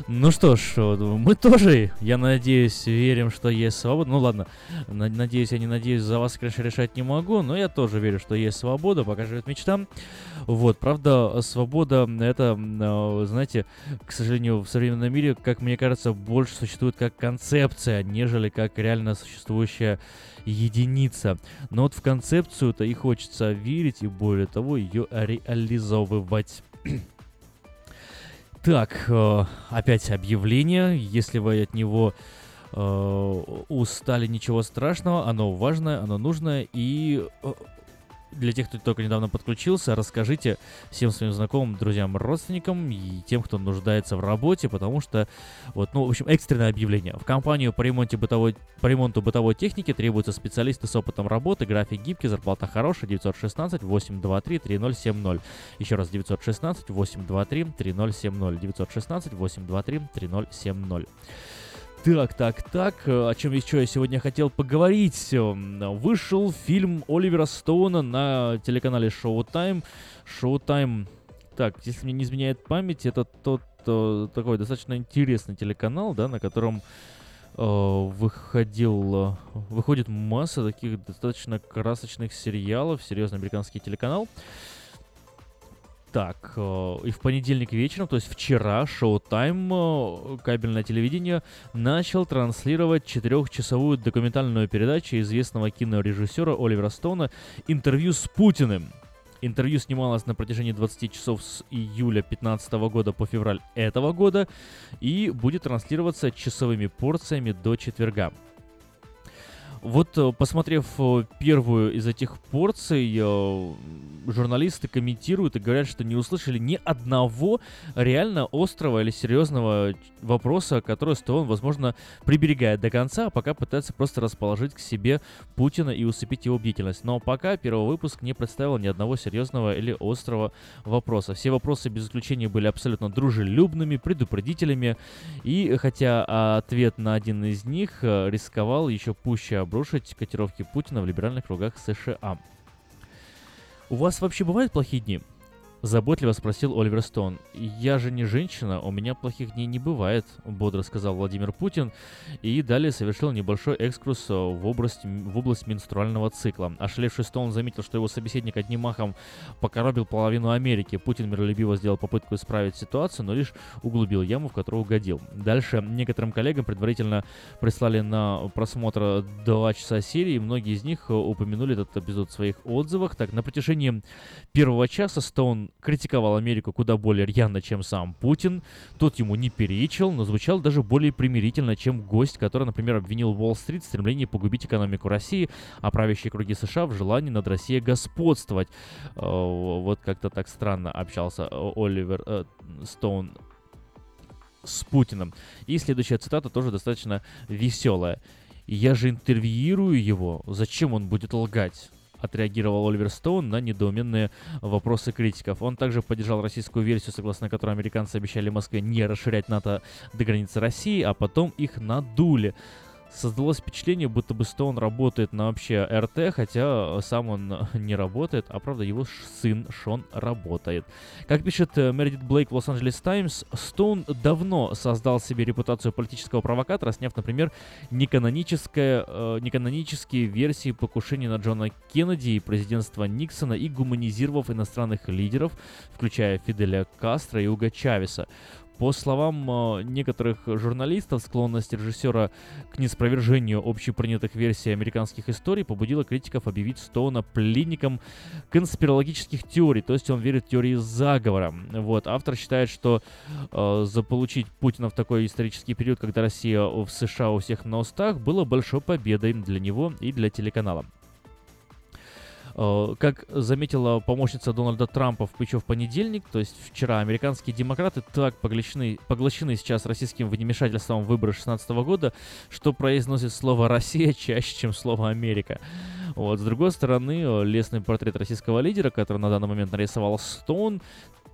Ну что ж, мы тоже, я надеюсь, верим, что есть свобода. Ну ладно, на- надеюсь, я не надеюсь, за вас, конечно, решать не могу, но я тоже верю, что есть свобода, пока живет мечта. Вот, правда, свобода, это, э, знаете, к сожалению, в современном мире, как мне кажется, больше существует как концепция, нежели как реально существующая единица. Но вот в концепцию-то и хочется верить, и более того, ее реализовывать. Так, э, опять объявление. Если вы от него э, устали, ничего страшного. Оно важное, оно нужное. И э, для тех, кто только недавно подключился, расскажите всем своим знакомым, друзьям, родственникам и тем, кто нуждается в работе, потому что, вот, ну, в общем, экстренное объявление. В компанию по, ремонте бытовой, по ремонту бытовой техники требуются специалисты с опытом работы, график гибкий, зарплата хорошая, 916-823-3070. Еще раз, 916-823-3070. 916-823-3070. Так, так, так, э, о чем еще я сегодня хотел поговорить. Эм, Вышел фильм Оливера Стоуна на телеканале Showtime. Showtime, так, если мне не изменяет память, это тот э, такой достаточно интересный телеканал, да, на котором э, выходил, э, выходит масса таких достаточно красочных сериалов, серьезный американский телеканал. Так, э, и в понедельник вечером, то есть вчера, Showtime, э, кабельное телевидение, начал транслировать четырехчасовую документальную передачу известного кинорежиссера Оливера Стоуна «Интервью с Путиным». Интервью снималось на протяжении 20 часов с июля 2015 года по февраль этого года и будет транслироваться часовыми порциями до четверга. Вот, э, посмотрев э, первую из этих порций, э, журналисты комментируют и говорят, что не услышали ни одного реально острого или серьезного вопроса, который Стоун, возможно, приберегает до конца, а пока пытается просто расположить к себе Путина и усыпить его бдительность. Но пока первый выпуск не представил ни одного серьезного или острого вопроса. Все вопросы без исключения были абсолютно дружелюбными, предупредителями, и хотя ответ на один из них рисковал еще пуще обрушить котировки Путина в либеральных кругах США. У вас вообще бывают плохие дни? Заботливо спросил Оливер Стоун. «Я же не женщина, у меня плохих дней не бывает», — бодро сказал Владимир Путин, и далее совершил небольшой экскурс в область, в область менструального цикла. Ошалевший Стоун заметил, что его собеседник одним махом покоробил половину Америки. Путин миролюбиво сделал попытку исправить ситуацию, но лишь углубил яму, в которую угодил. Дальше некоторым коллегам предварительно прислали на просмотр два часа серии, и многие из них упомянули этот эпизод в своих отзывах. Так, на протяжении первого часа Стоун критиковал Америку куда более рьяно, чем сам Путин. Тот ему не перечил, но звучал даже более примирительно, чем гость, который, например, обвинил Уолл-стрит в стремлении погубить экономику России, а правящие круги США в желании над Россией господствовать. Э, Вот как-то так странно общался э, Оливер э, Стоун с Путиным. И следующая цитата тоже достаточно веселая. «Я же интервьюирую его, зачем он будет лгать?» Отреагировал Оливер Стоун на недоуменные вопросы критиков. Он также поддержал российскую версию, согласно которой американцы обещали Москве не расширять НАТО до границы России, а потом их надули. Создалось впечатление, будто бы Стоун работает на вообще РТ, хотя сам он не работает, а правда его сын Шон работает. Как пишет э, Мередит Блейк в Лос-Анджелес Таймс, Стоун давно создал себе репутацию политического провокатора, сняв, например, неканоническое, э, неканонические версии покушений на Джона Кеннеди и президентства Никсона и гуманизировав иностранных лидеров, включая Фиделя Кастро и Уга Чавеса. По словам э, некоторых журналистов, склонность режиссера к неспровержению общепринятых версий американских историй побудила критиков объявить Стоуна пленником конспирологических теорий, то есть он верит в теории заговора. Вот. Автор считает, что э, заполучить Путина в такой исторический период, когда Россия в США у всех на устах, было большой победой для него и для телеканала. Э, Как заметила помощница Дональда Трампа в- еще в понедельник, то есть вчера, американские демократы так поглощены, поглощены сейчас российским вмешательством в выборы 2016 года, что произносят слово «Россия» чаще, чем слово «Америка». Вот. С другой стороны, э, лестный портрет российского лидера, который на данный момент нарисовал Стоун,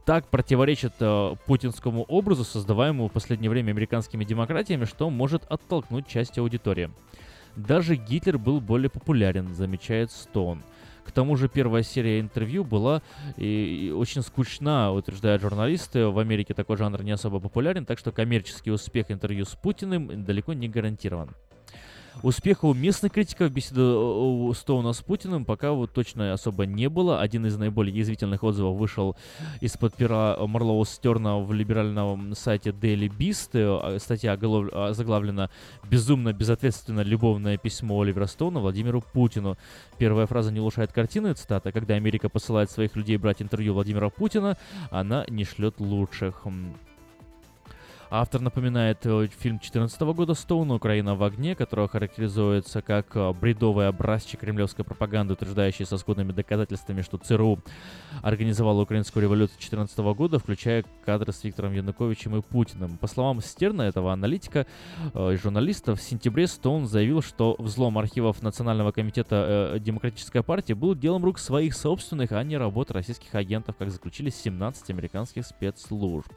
так противоречит э, путинскому образу, создаваемому в последнее время американскими демократиями, что может оттолкнуть часть аудитории. Даже Гитлер был более популярен, замечает Стоун. К тому же первая серия интервью была и, и очень скучна, утверждают журналисты. В Америке такой жанр не особо популярен, так что коммерческий успех интервью с Путиным далеко не гарантирован. Успеха у местных критиков беседы у Стоуна с Путиным пока вот точно особо не было. Один из наиболее язвительных отзывов вышел из-под пера Марлоу Стерна в либеральном сайте Daily Beast. Э, статья оголов- заглавлена «Безумно, безответственно любовное письмо Оливера Стоуна Владимиру Путину». Первая фраза не улучшает картины, цитата. «Когда Америка посылает своих людей брать интервью Владимира Путина, она не шлет лучших». Автор напоминает э, фильм 2014 года «Стоун. Украина в огне», который характеризуется как э, бредовый образчик кремлевской пропаганды, утверждающий со скудными доказательствами, что ЦРУ организовала украинскую революцию 2014 года, включая кадры с Виктором Януковичем и Путиным. По словам Стерна, этого аналитика э, и журналиста, в сентябре Стоун заявил, что взлом архивов Национального комитета Демократической партии был делом рук своих собственных, а не работы российских агентов, как заключили 17 американских спецслужб.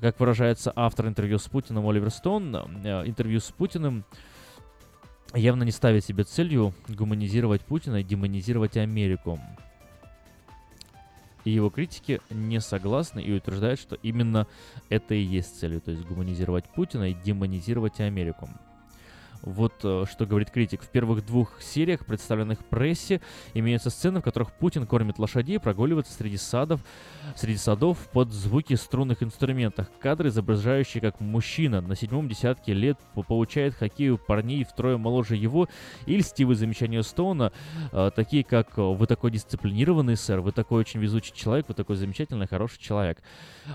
Как выражается автор интервью с Путиным Оливер Стоун, э, интервью с Путиным явно не ставит себе целью гуманизировать Путина и демонизировать Америку. И его критики не согласны и утверждают, что именно это и есть целью, то есть гуманизировать Путина и демонизировать Америку. Вот э, что говорит критик. В первых двух сериях, представленных прессе, имеются сцены, в которых Путин кормит лошадей, прогуливается среди садов, среди садов под звуки струнных инструментов. Кадры, изображающие, как мужчина на седьмом десятке лет получает хоккею парней втрое моложе его, и льстивые замечания Стоуна, э, такие как «Вы такой дисциплинированный, сэр, вы такой очень везучий человек, вы такой замечательный, хороший человек».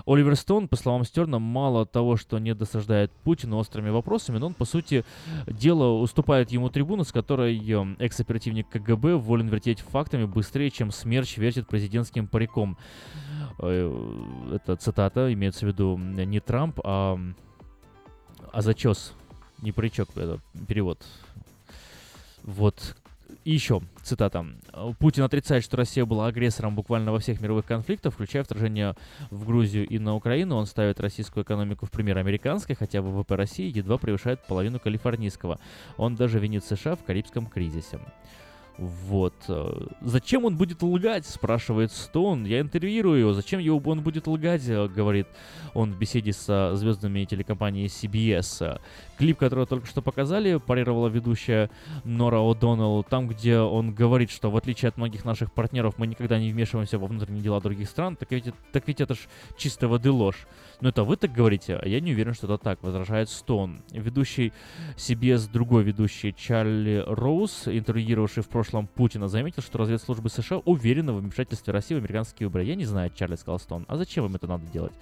Оливер Стоун, по словам Стерна, мало того, что не досаждает Путину острыми вопросами, но он, по сути, дело уступает ему трибуну, с которой экс-оперативник КГБ волен вертеть фактами быстрее, чем смерч вертит президентским париком. Э, это цитата, имеется в виду не Трамп, а, а зачес, не паричок, это перевод. Вот, и еще, цитата. Путин отрицает, что Россия была агрессором буквально во всех мировых конфликтах, включая вторжение в Грузию и на Украину. Он ставит российскую экономику в пример американской, хотя ВВП России едва превышает половину калифорнийского. Он даже винит США в Карибском кризисе. Вот. э, Зачем он будет лгать, спрашивает Стоун. Я интервьюирую его. Зачем его, он будет лгать, говорит он в беседе со звездами телекомпании CBS. Клип, который только что показали, парировала ведущая Нора О'Доннелл, там, где он говорит, что в отличие от многих наших партнеров мы никогда не вмешиваемся во внутренние дела других стран, так ведь, так ведь это ж чистой воды ложь. Но это вы так говорите, а я не уверен, что это так, возражает Стоун. Ведущий CBS, другой ведущий Чарли Роуз, интервьюировавший в прошлом Путина, заметил, что разведслужбы США уверены в вмешательстве России в американские выборы. Я не знаю, Чарли сказал Стоун, а зачем им это надо делать?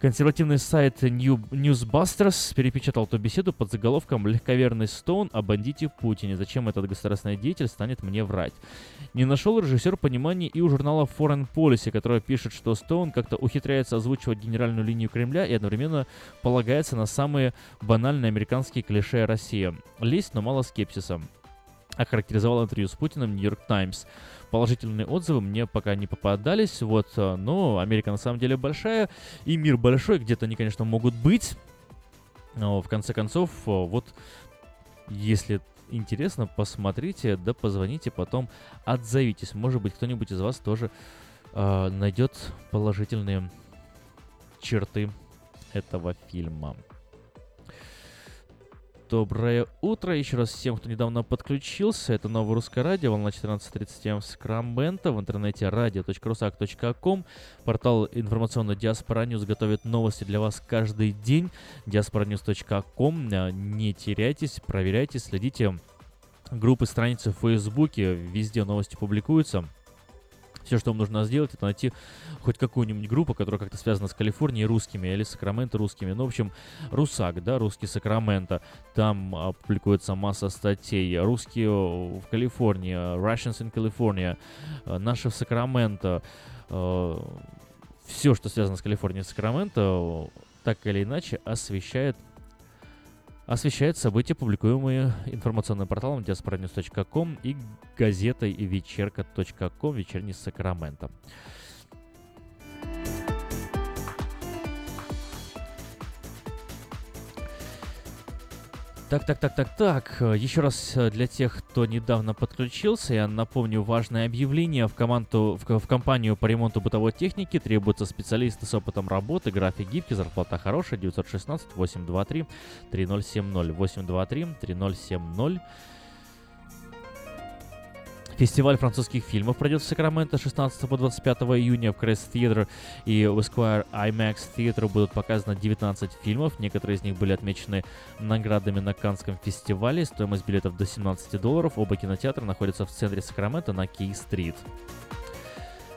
Консервативный сайт New, Newsbusters перепечатал эту беседу под заголовком «Легковерный Стоун о бандите Путине. Зачем этот государственный деятель станет мне врать?» Не нашел режиссер понимания и у журнала Foreign Policy, который пишет, что Стоун как-то ухитряется озвучивать генеральную линию Кремля и одновременно полагается на самые банальные американские клише о России. Лезть, но мало скепсиса. Охарактеризовал интервью с Путиным Нью-Йорк Таймс. Положительные отзывы мне пока не попадались, вот, э, но Америка на самом деле большая, и мир большой, где-то они, конечно, могут быть, но в конце концов, э, вот, если интересно, посмотрите, да позвоните потом, отзовитесь, может быть, кто-нибудь из вас тоже э, найдет положительные черты этого фильма. Доброе утро еще раз всем, кто недавно подключился. Это новое русское радио, волна 14.37 в Сакраменто, в интернете radio.rusak.com. Портал информационный Диаспора News готовит новости для вас каждый день. diasporanews.com. Не теряйтесь, проверяйте, следите. Группы, страницы в Фейсбуке, везде новости публикуются. Все, что вам нужно сделать, это найти хоть какую-нибудь группу, которая как-то связана с Калифорнией русскими или Сакраменто русскими. Ну, в общем, Русак, да, русский Сакраменто. Там публикуется масса статей. Русские в Калифорнии, Russians in California, наши в Сакраменто. А, все, что связано с Калифорнией и Сакраменто, так или иначе освещает освещает события, публикуемые информационным порталом diasporanews.com и газетой вечерка.ком «Вечерний Сакраменто». Так, так, так, так, так. Еще раз э, для тех, кто недавно подключился, я напомню важное объявление. В, команду, в, в компанию по ремонту бытовой техники требуются специалисты с опытом работы, график гибкий, зарплата хорошая, 916-823-3070, 823-3070. Фестиваль французских фильмов пройдет в Сакраменто с 16 по 25 июня в Crest Theater и в Esquire IMAX Theater будут показаны 19 фильмов. Некоторые из них были отмечены наградами на Канском фестивале. Стоимость билетов до 17 долларов. Оба кинотеатра находятся в центре Сакрамента на Кей-стрит.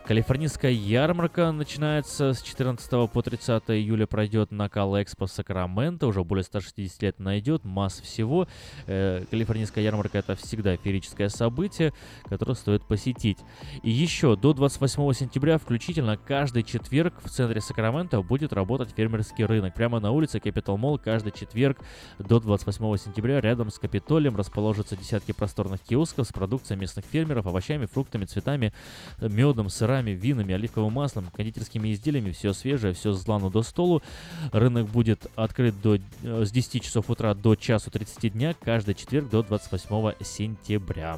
Калифорнийская ярмарка начинается с 14 по 30 июля, пройдет на Кал Экспо в Сакраменто, уже более 160 лет найдет, масс всего. Э, Калифорнийская ярмарка это всегда феерическое событие, которое стоит посетить. И еще до 28 сентября включительно каждый четверг в центре Сакрамента будет работать фермерский рынок. Прямо на улице Capital Mall каждый четверг до 28 сентября рядом с Капитолием расположатся десятки просторных киосков с продукцией местных фермеров, овощами, фруктами, цветами, медом, сырами, винами, оливковым маслом, кондитерскими изделиями, все свежее, все с до столу. Рынок будет открыт до, э, с 10 часов утра до часу 30 дня, каждый четверг до 28 сентября.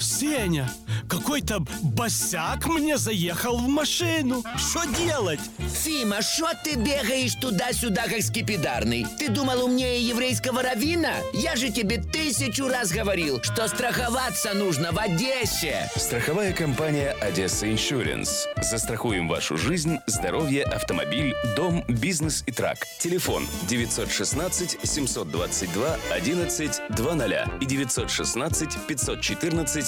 Сеня, какой-то босяк мне заехал в машину. Что делать? Фима, что ты бегаешь туда-сюда, как скипидарный? Ты думал умнее еврейского равина? Я же тебе тысячу раз говорил, что страховаться нужно в Одессе. Страховая компания «Одесса Иншуренс». Застрахуем вашу жизнь, здоровье, автомобиль, дом, бизнес и трак. Телефон 916 722 11 20 и 916 514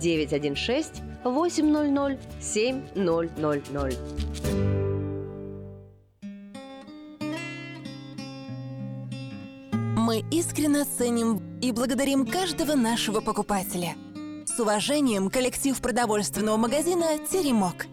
916 800 7000. Мы искренне ценим и благодарим каждого нашего покупателя. С уважением, коллектив продовольственного магазина «Теремок».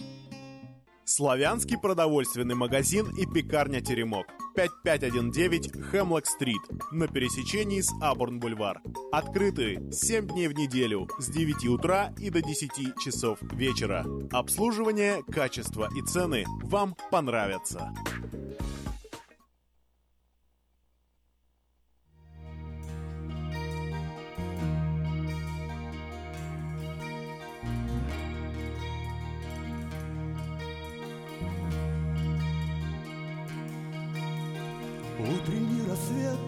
Славянский продовольственный магазин и пекарня «Теремок». 5519 Хемлок-стрит на пересечении с Абурн-бульвар. Открыты 7 дней в неделю с 9 утра и до 10 часов вечера. Обслуживание, качество и цены вам понравятся. Утренний рассвет,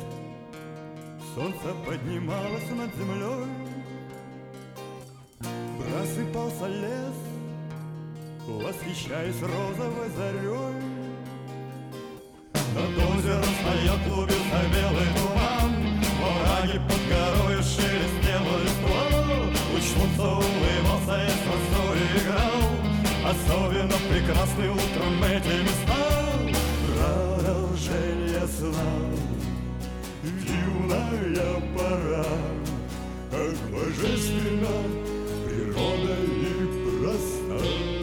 солнце поднималось над землей, Просыпался лес, восхищаясь розовой зарей. Над озером стоял клубился белый туман, Враги под горою шелестела листва, Луч солнца улыбался и с росой играл, Особенно прекрасны утром эти места. Продолжение сна Юная пора Как божественно природа и проста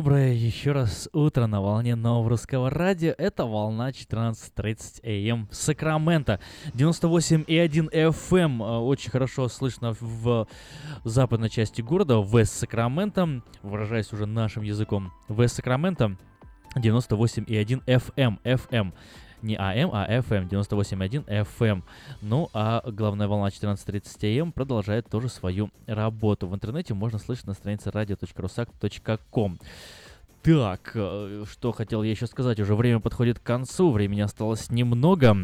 Доброе еще раз утро на волне нового русского радио. Это волна 14.30 АМ Сакраменто. 98,1 FM. э, Очень хорошо слышно в западной части города, в Сакраменто. Выражаясь уже нашим языком. Вест Сакраменто 98,1 FM. FM. Не АМ, а FM 98.1 FM. Ну, а главная волна 14.30 АМ продолжает тоже свою работу. В интернете можно слышать на странице radio.rusak.com. Так, э, что хотел я еще сказать, уже время подходит к концу, времени осталось немного.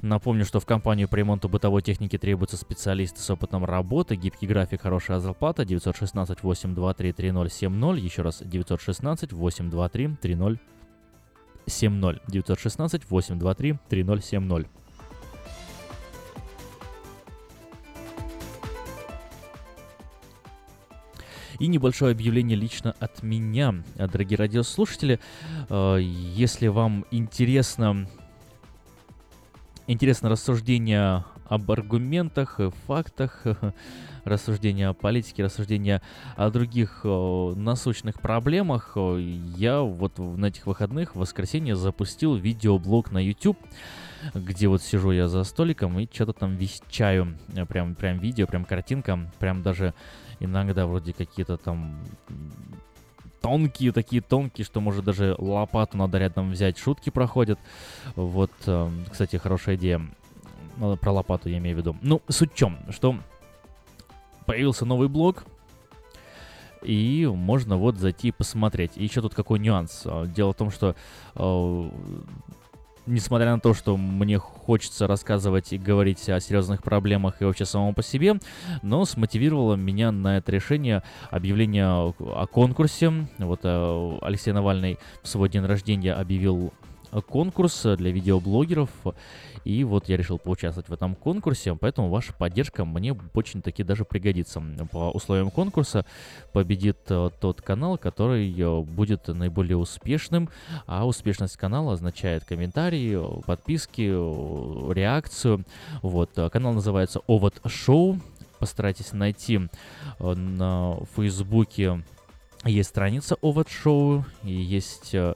Напомню, что в компанию по ремонту бытовой техники требуются специалисты с опытом работы, гибкий график, хорошая зарплата, 916-823-3070, еще раз, 916-823-3070. 70 916 823 3070. И небольшое объявление лично от меня, дорогие радиослушатели. Э, Если вам интересно, интересно рассуждение об аргументах, э, фактах, рассуждения о политике, рассуждения о других э, насущных проблемах, э, я вот на этих выходных в воскресенье запустил видеоблог на YouTube, где вот сижу я за столиком и что-то там вещаю. Э, Прям, прям видео, прям картинка, прям даже иногда вроде какие-то там тонкие, такие тонкие, что может даже лопату надо рядом взять, шутки проходят. Вот, кстати, хорошая идея. Про лопату я имею в виду. Ну, суть в чем, что появился новый блог, и можно вот зайти и посмотреть. И еще тут какой нюанс. А, Дело в том, что э, несмотря на то, что мне хочется рассказывать и говорить о серьезных проблемах и вообще самому по себе, но смотивировало меня на это решение объявление о конкурсе. Вот э, Алексей Навальный в свой день рождения объявил конкурс для видеоблогеров, и вот я решил поучаствовать в этом конкурсе, поэтому ваша поддержка мне очень-таки даже пригодится. По условиям конкурса победит э, тот канал, который э, будет наиболее успешным, а успешность канала означает комментарии, э, подписки, э, реакцию. Вот, э, канал называется Овод Шоу, постарайтесь найти э, на Фейсбуке есть страница Овод Шоу, и есть э,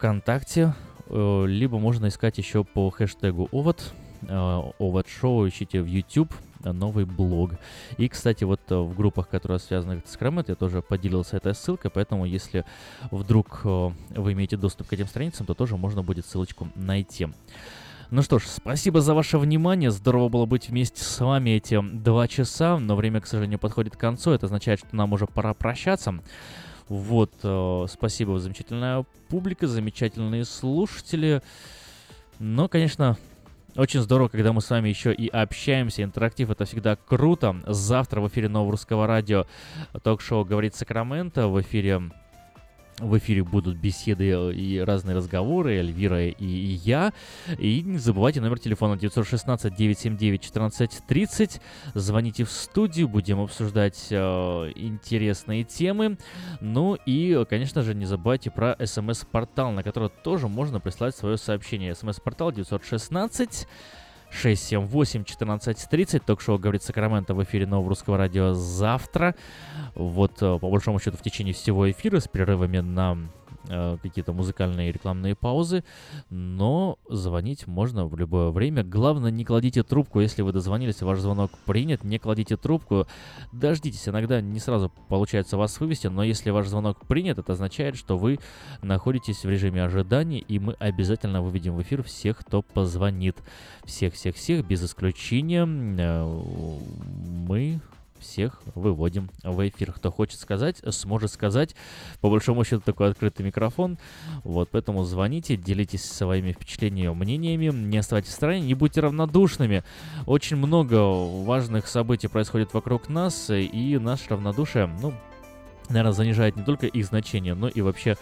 ВКонтакте, э, либо можно искать еще по хэштегу Овод, э, Овод Шоу, ищите в YouTube, новый блог. И, кстати, вот э, в группах, которые связаны с Scrum, я тоже поделился этой ссылкой, поэтому если вдруг вы имеете доступ к этим страницам, то тоже можно будет ссылочку найти. Ну что ж, спасибо за ваше внимание. Здорово было быть вместе с вами эти два часа, но время, к сожалению, подходит к концу. Это означает, что нам уже пора прощаться. Вот, э, спасибо, замечательная публика, замечательные слушатели. Но, конечно, очень здорово, когда мы с вами еще и общаемся. Интерактив это всегда круто. Завтра в эфире Нового Русского Радио ток-шоу «Говорит Сакраменто». В эфире в эфире будут беседы и разные разговоры, Эльвира и, и я. И не забывайте номер телефона 916-979-1430. Звоните в студию, будем обсуждать э, интересные темы. Ну и, конечно же, не забывайте про смс-портал, на который тоже можно прислать свое сообщение. СМС-портал 916 678-1430. Ток-шоу «Говорит Сакраменто» в эфире Нового Русского Радио завтра. Вот, э, по большому счету, в течение всего эфира с перерывами на какие-то музыкальные рекламные паузы, но звонить можно в любое время. Главное, не кладите трубку, если вы дозвонились, ваш звонок принят, не кладите трубку, дождитесь, иногда не сразу получается вас вывести, но если ваш звонок принят, это означает, что вы находитесь в режиме ожидания, и мы обязательно выведем в эфир всех, кто позвонит. Всех-всех-всех, без исключения. Э, мы всех выводим в эфир. Кто хочет сказать, сможет сказать. По большому счету такой открытый микрофон. Вот, поэтому звоните, делитесь своими впечатлениями, мнениями, не оставайтесь в стороне, не будьте равнодушными. Очень много важных событий происходит вокруг нас, и наше равнодушие, ну, наверное, занижает не только их значение, но и вообще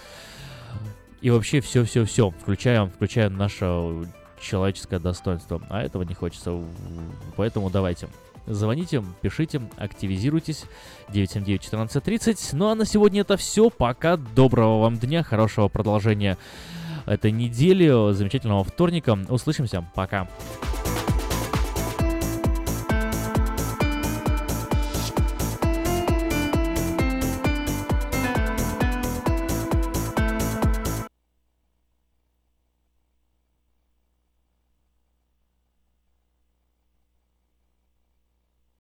и вообще все-все-все, включая, включая наше человеческое достоинство. А этого не хочется. Поэтому давайте. Звоните, пишите, активизируйтесь. 979-1430. Ну а на сегодня это все. Пока. Доброго вам дня, хорошего продолжения этой недели, замечательного вторника. Услышимся. Пока.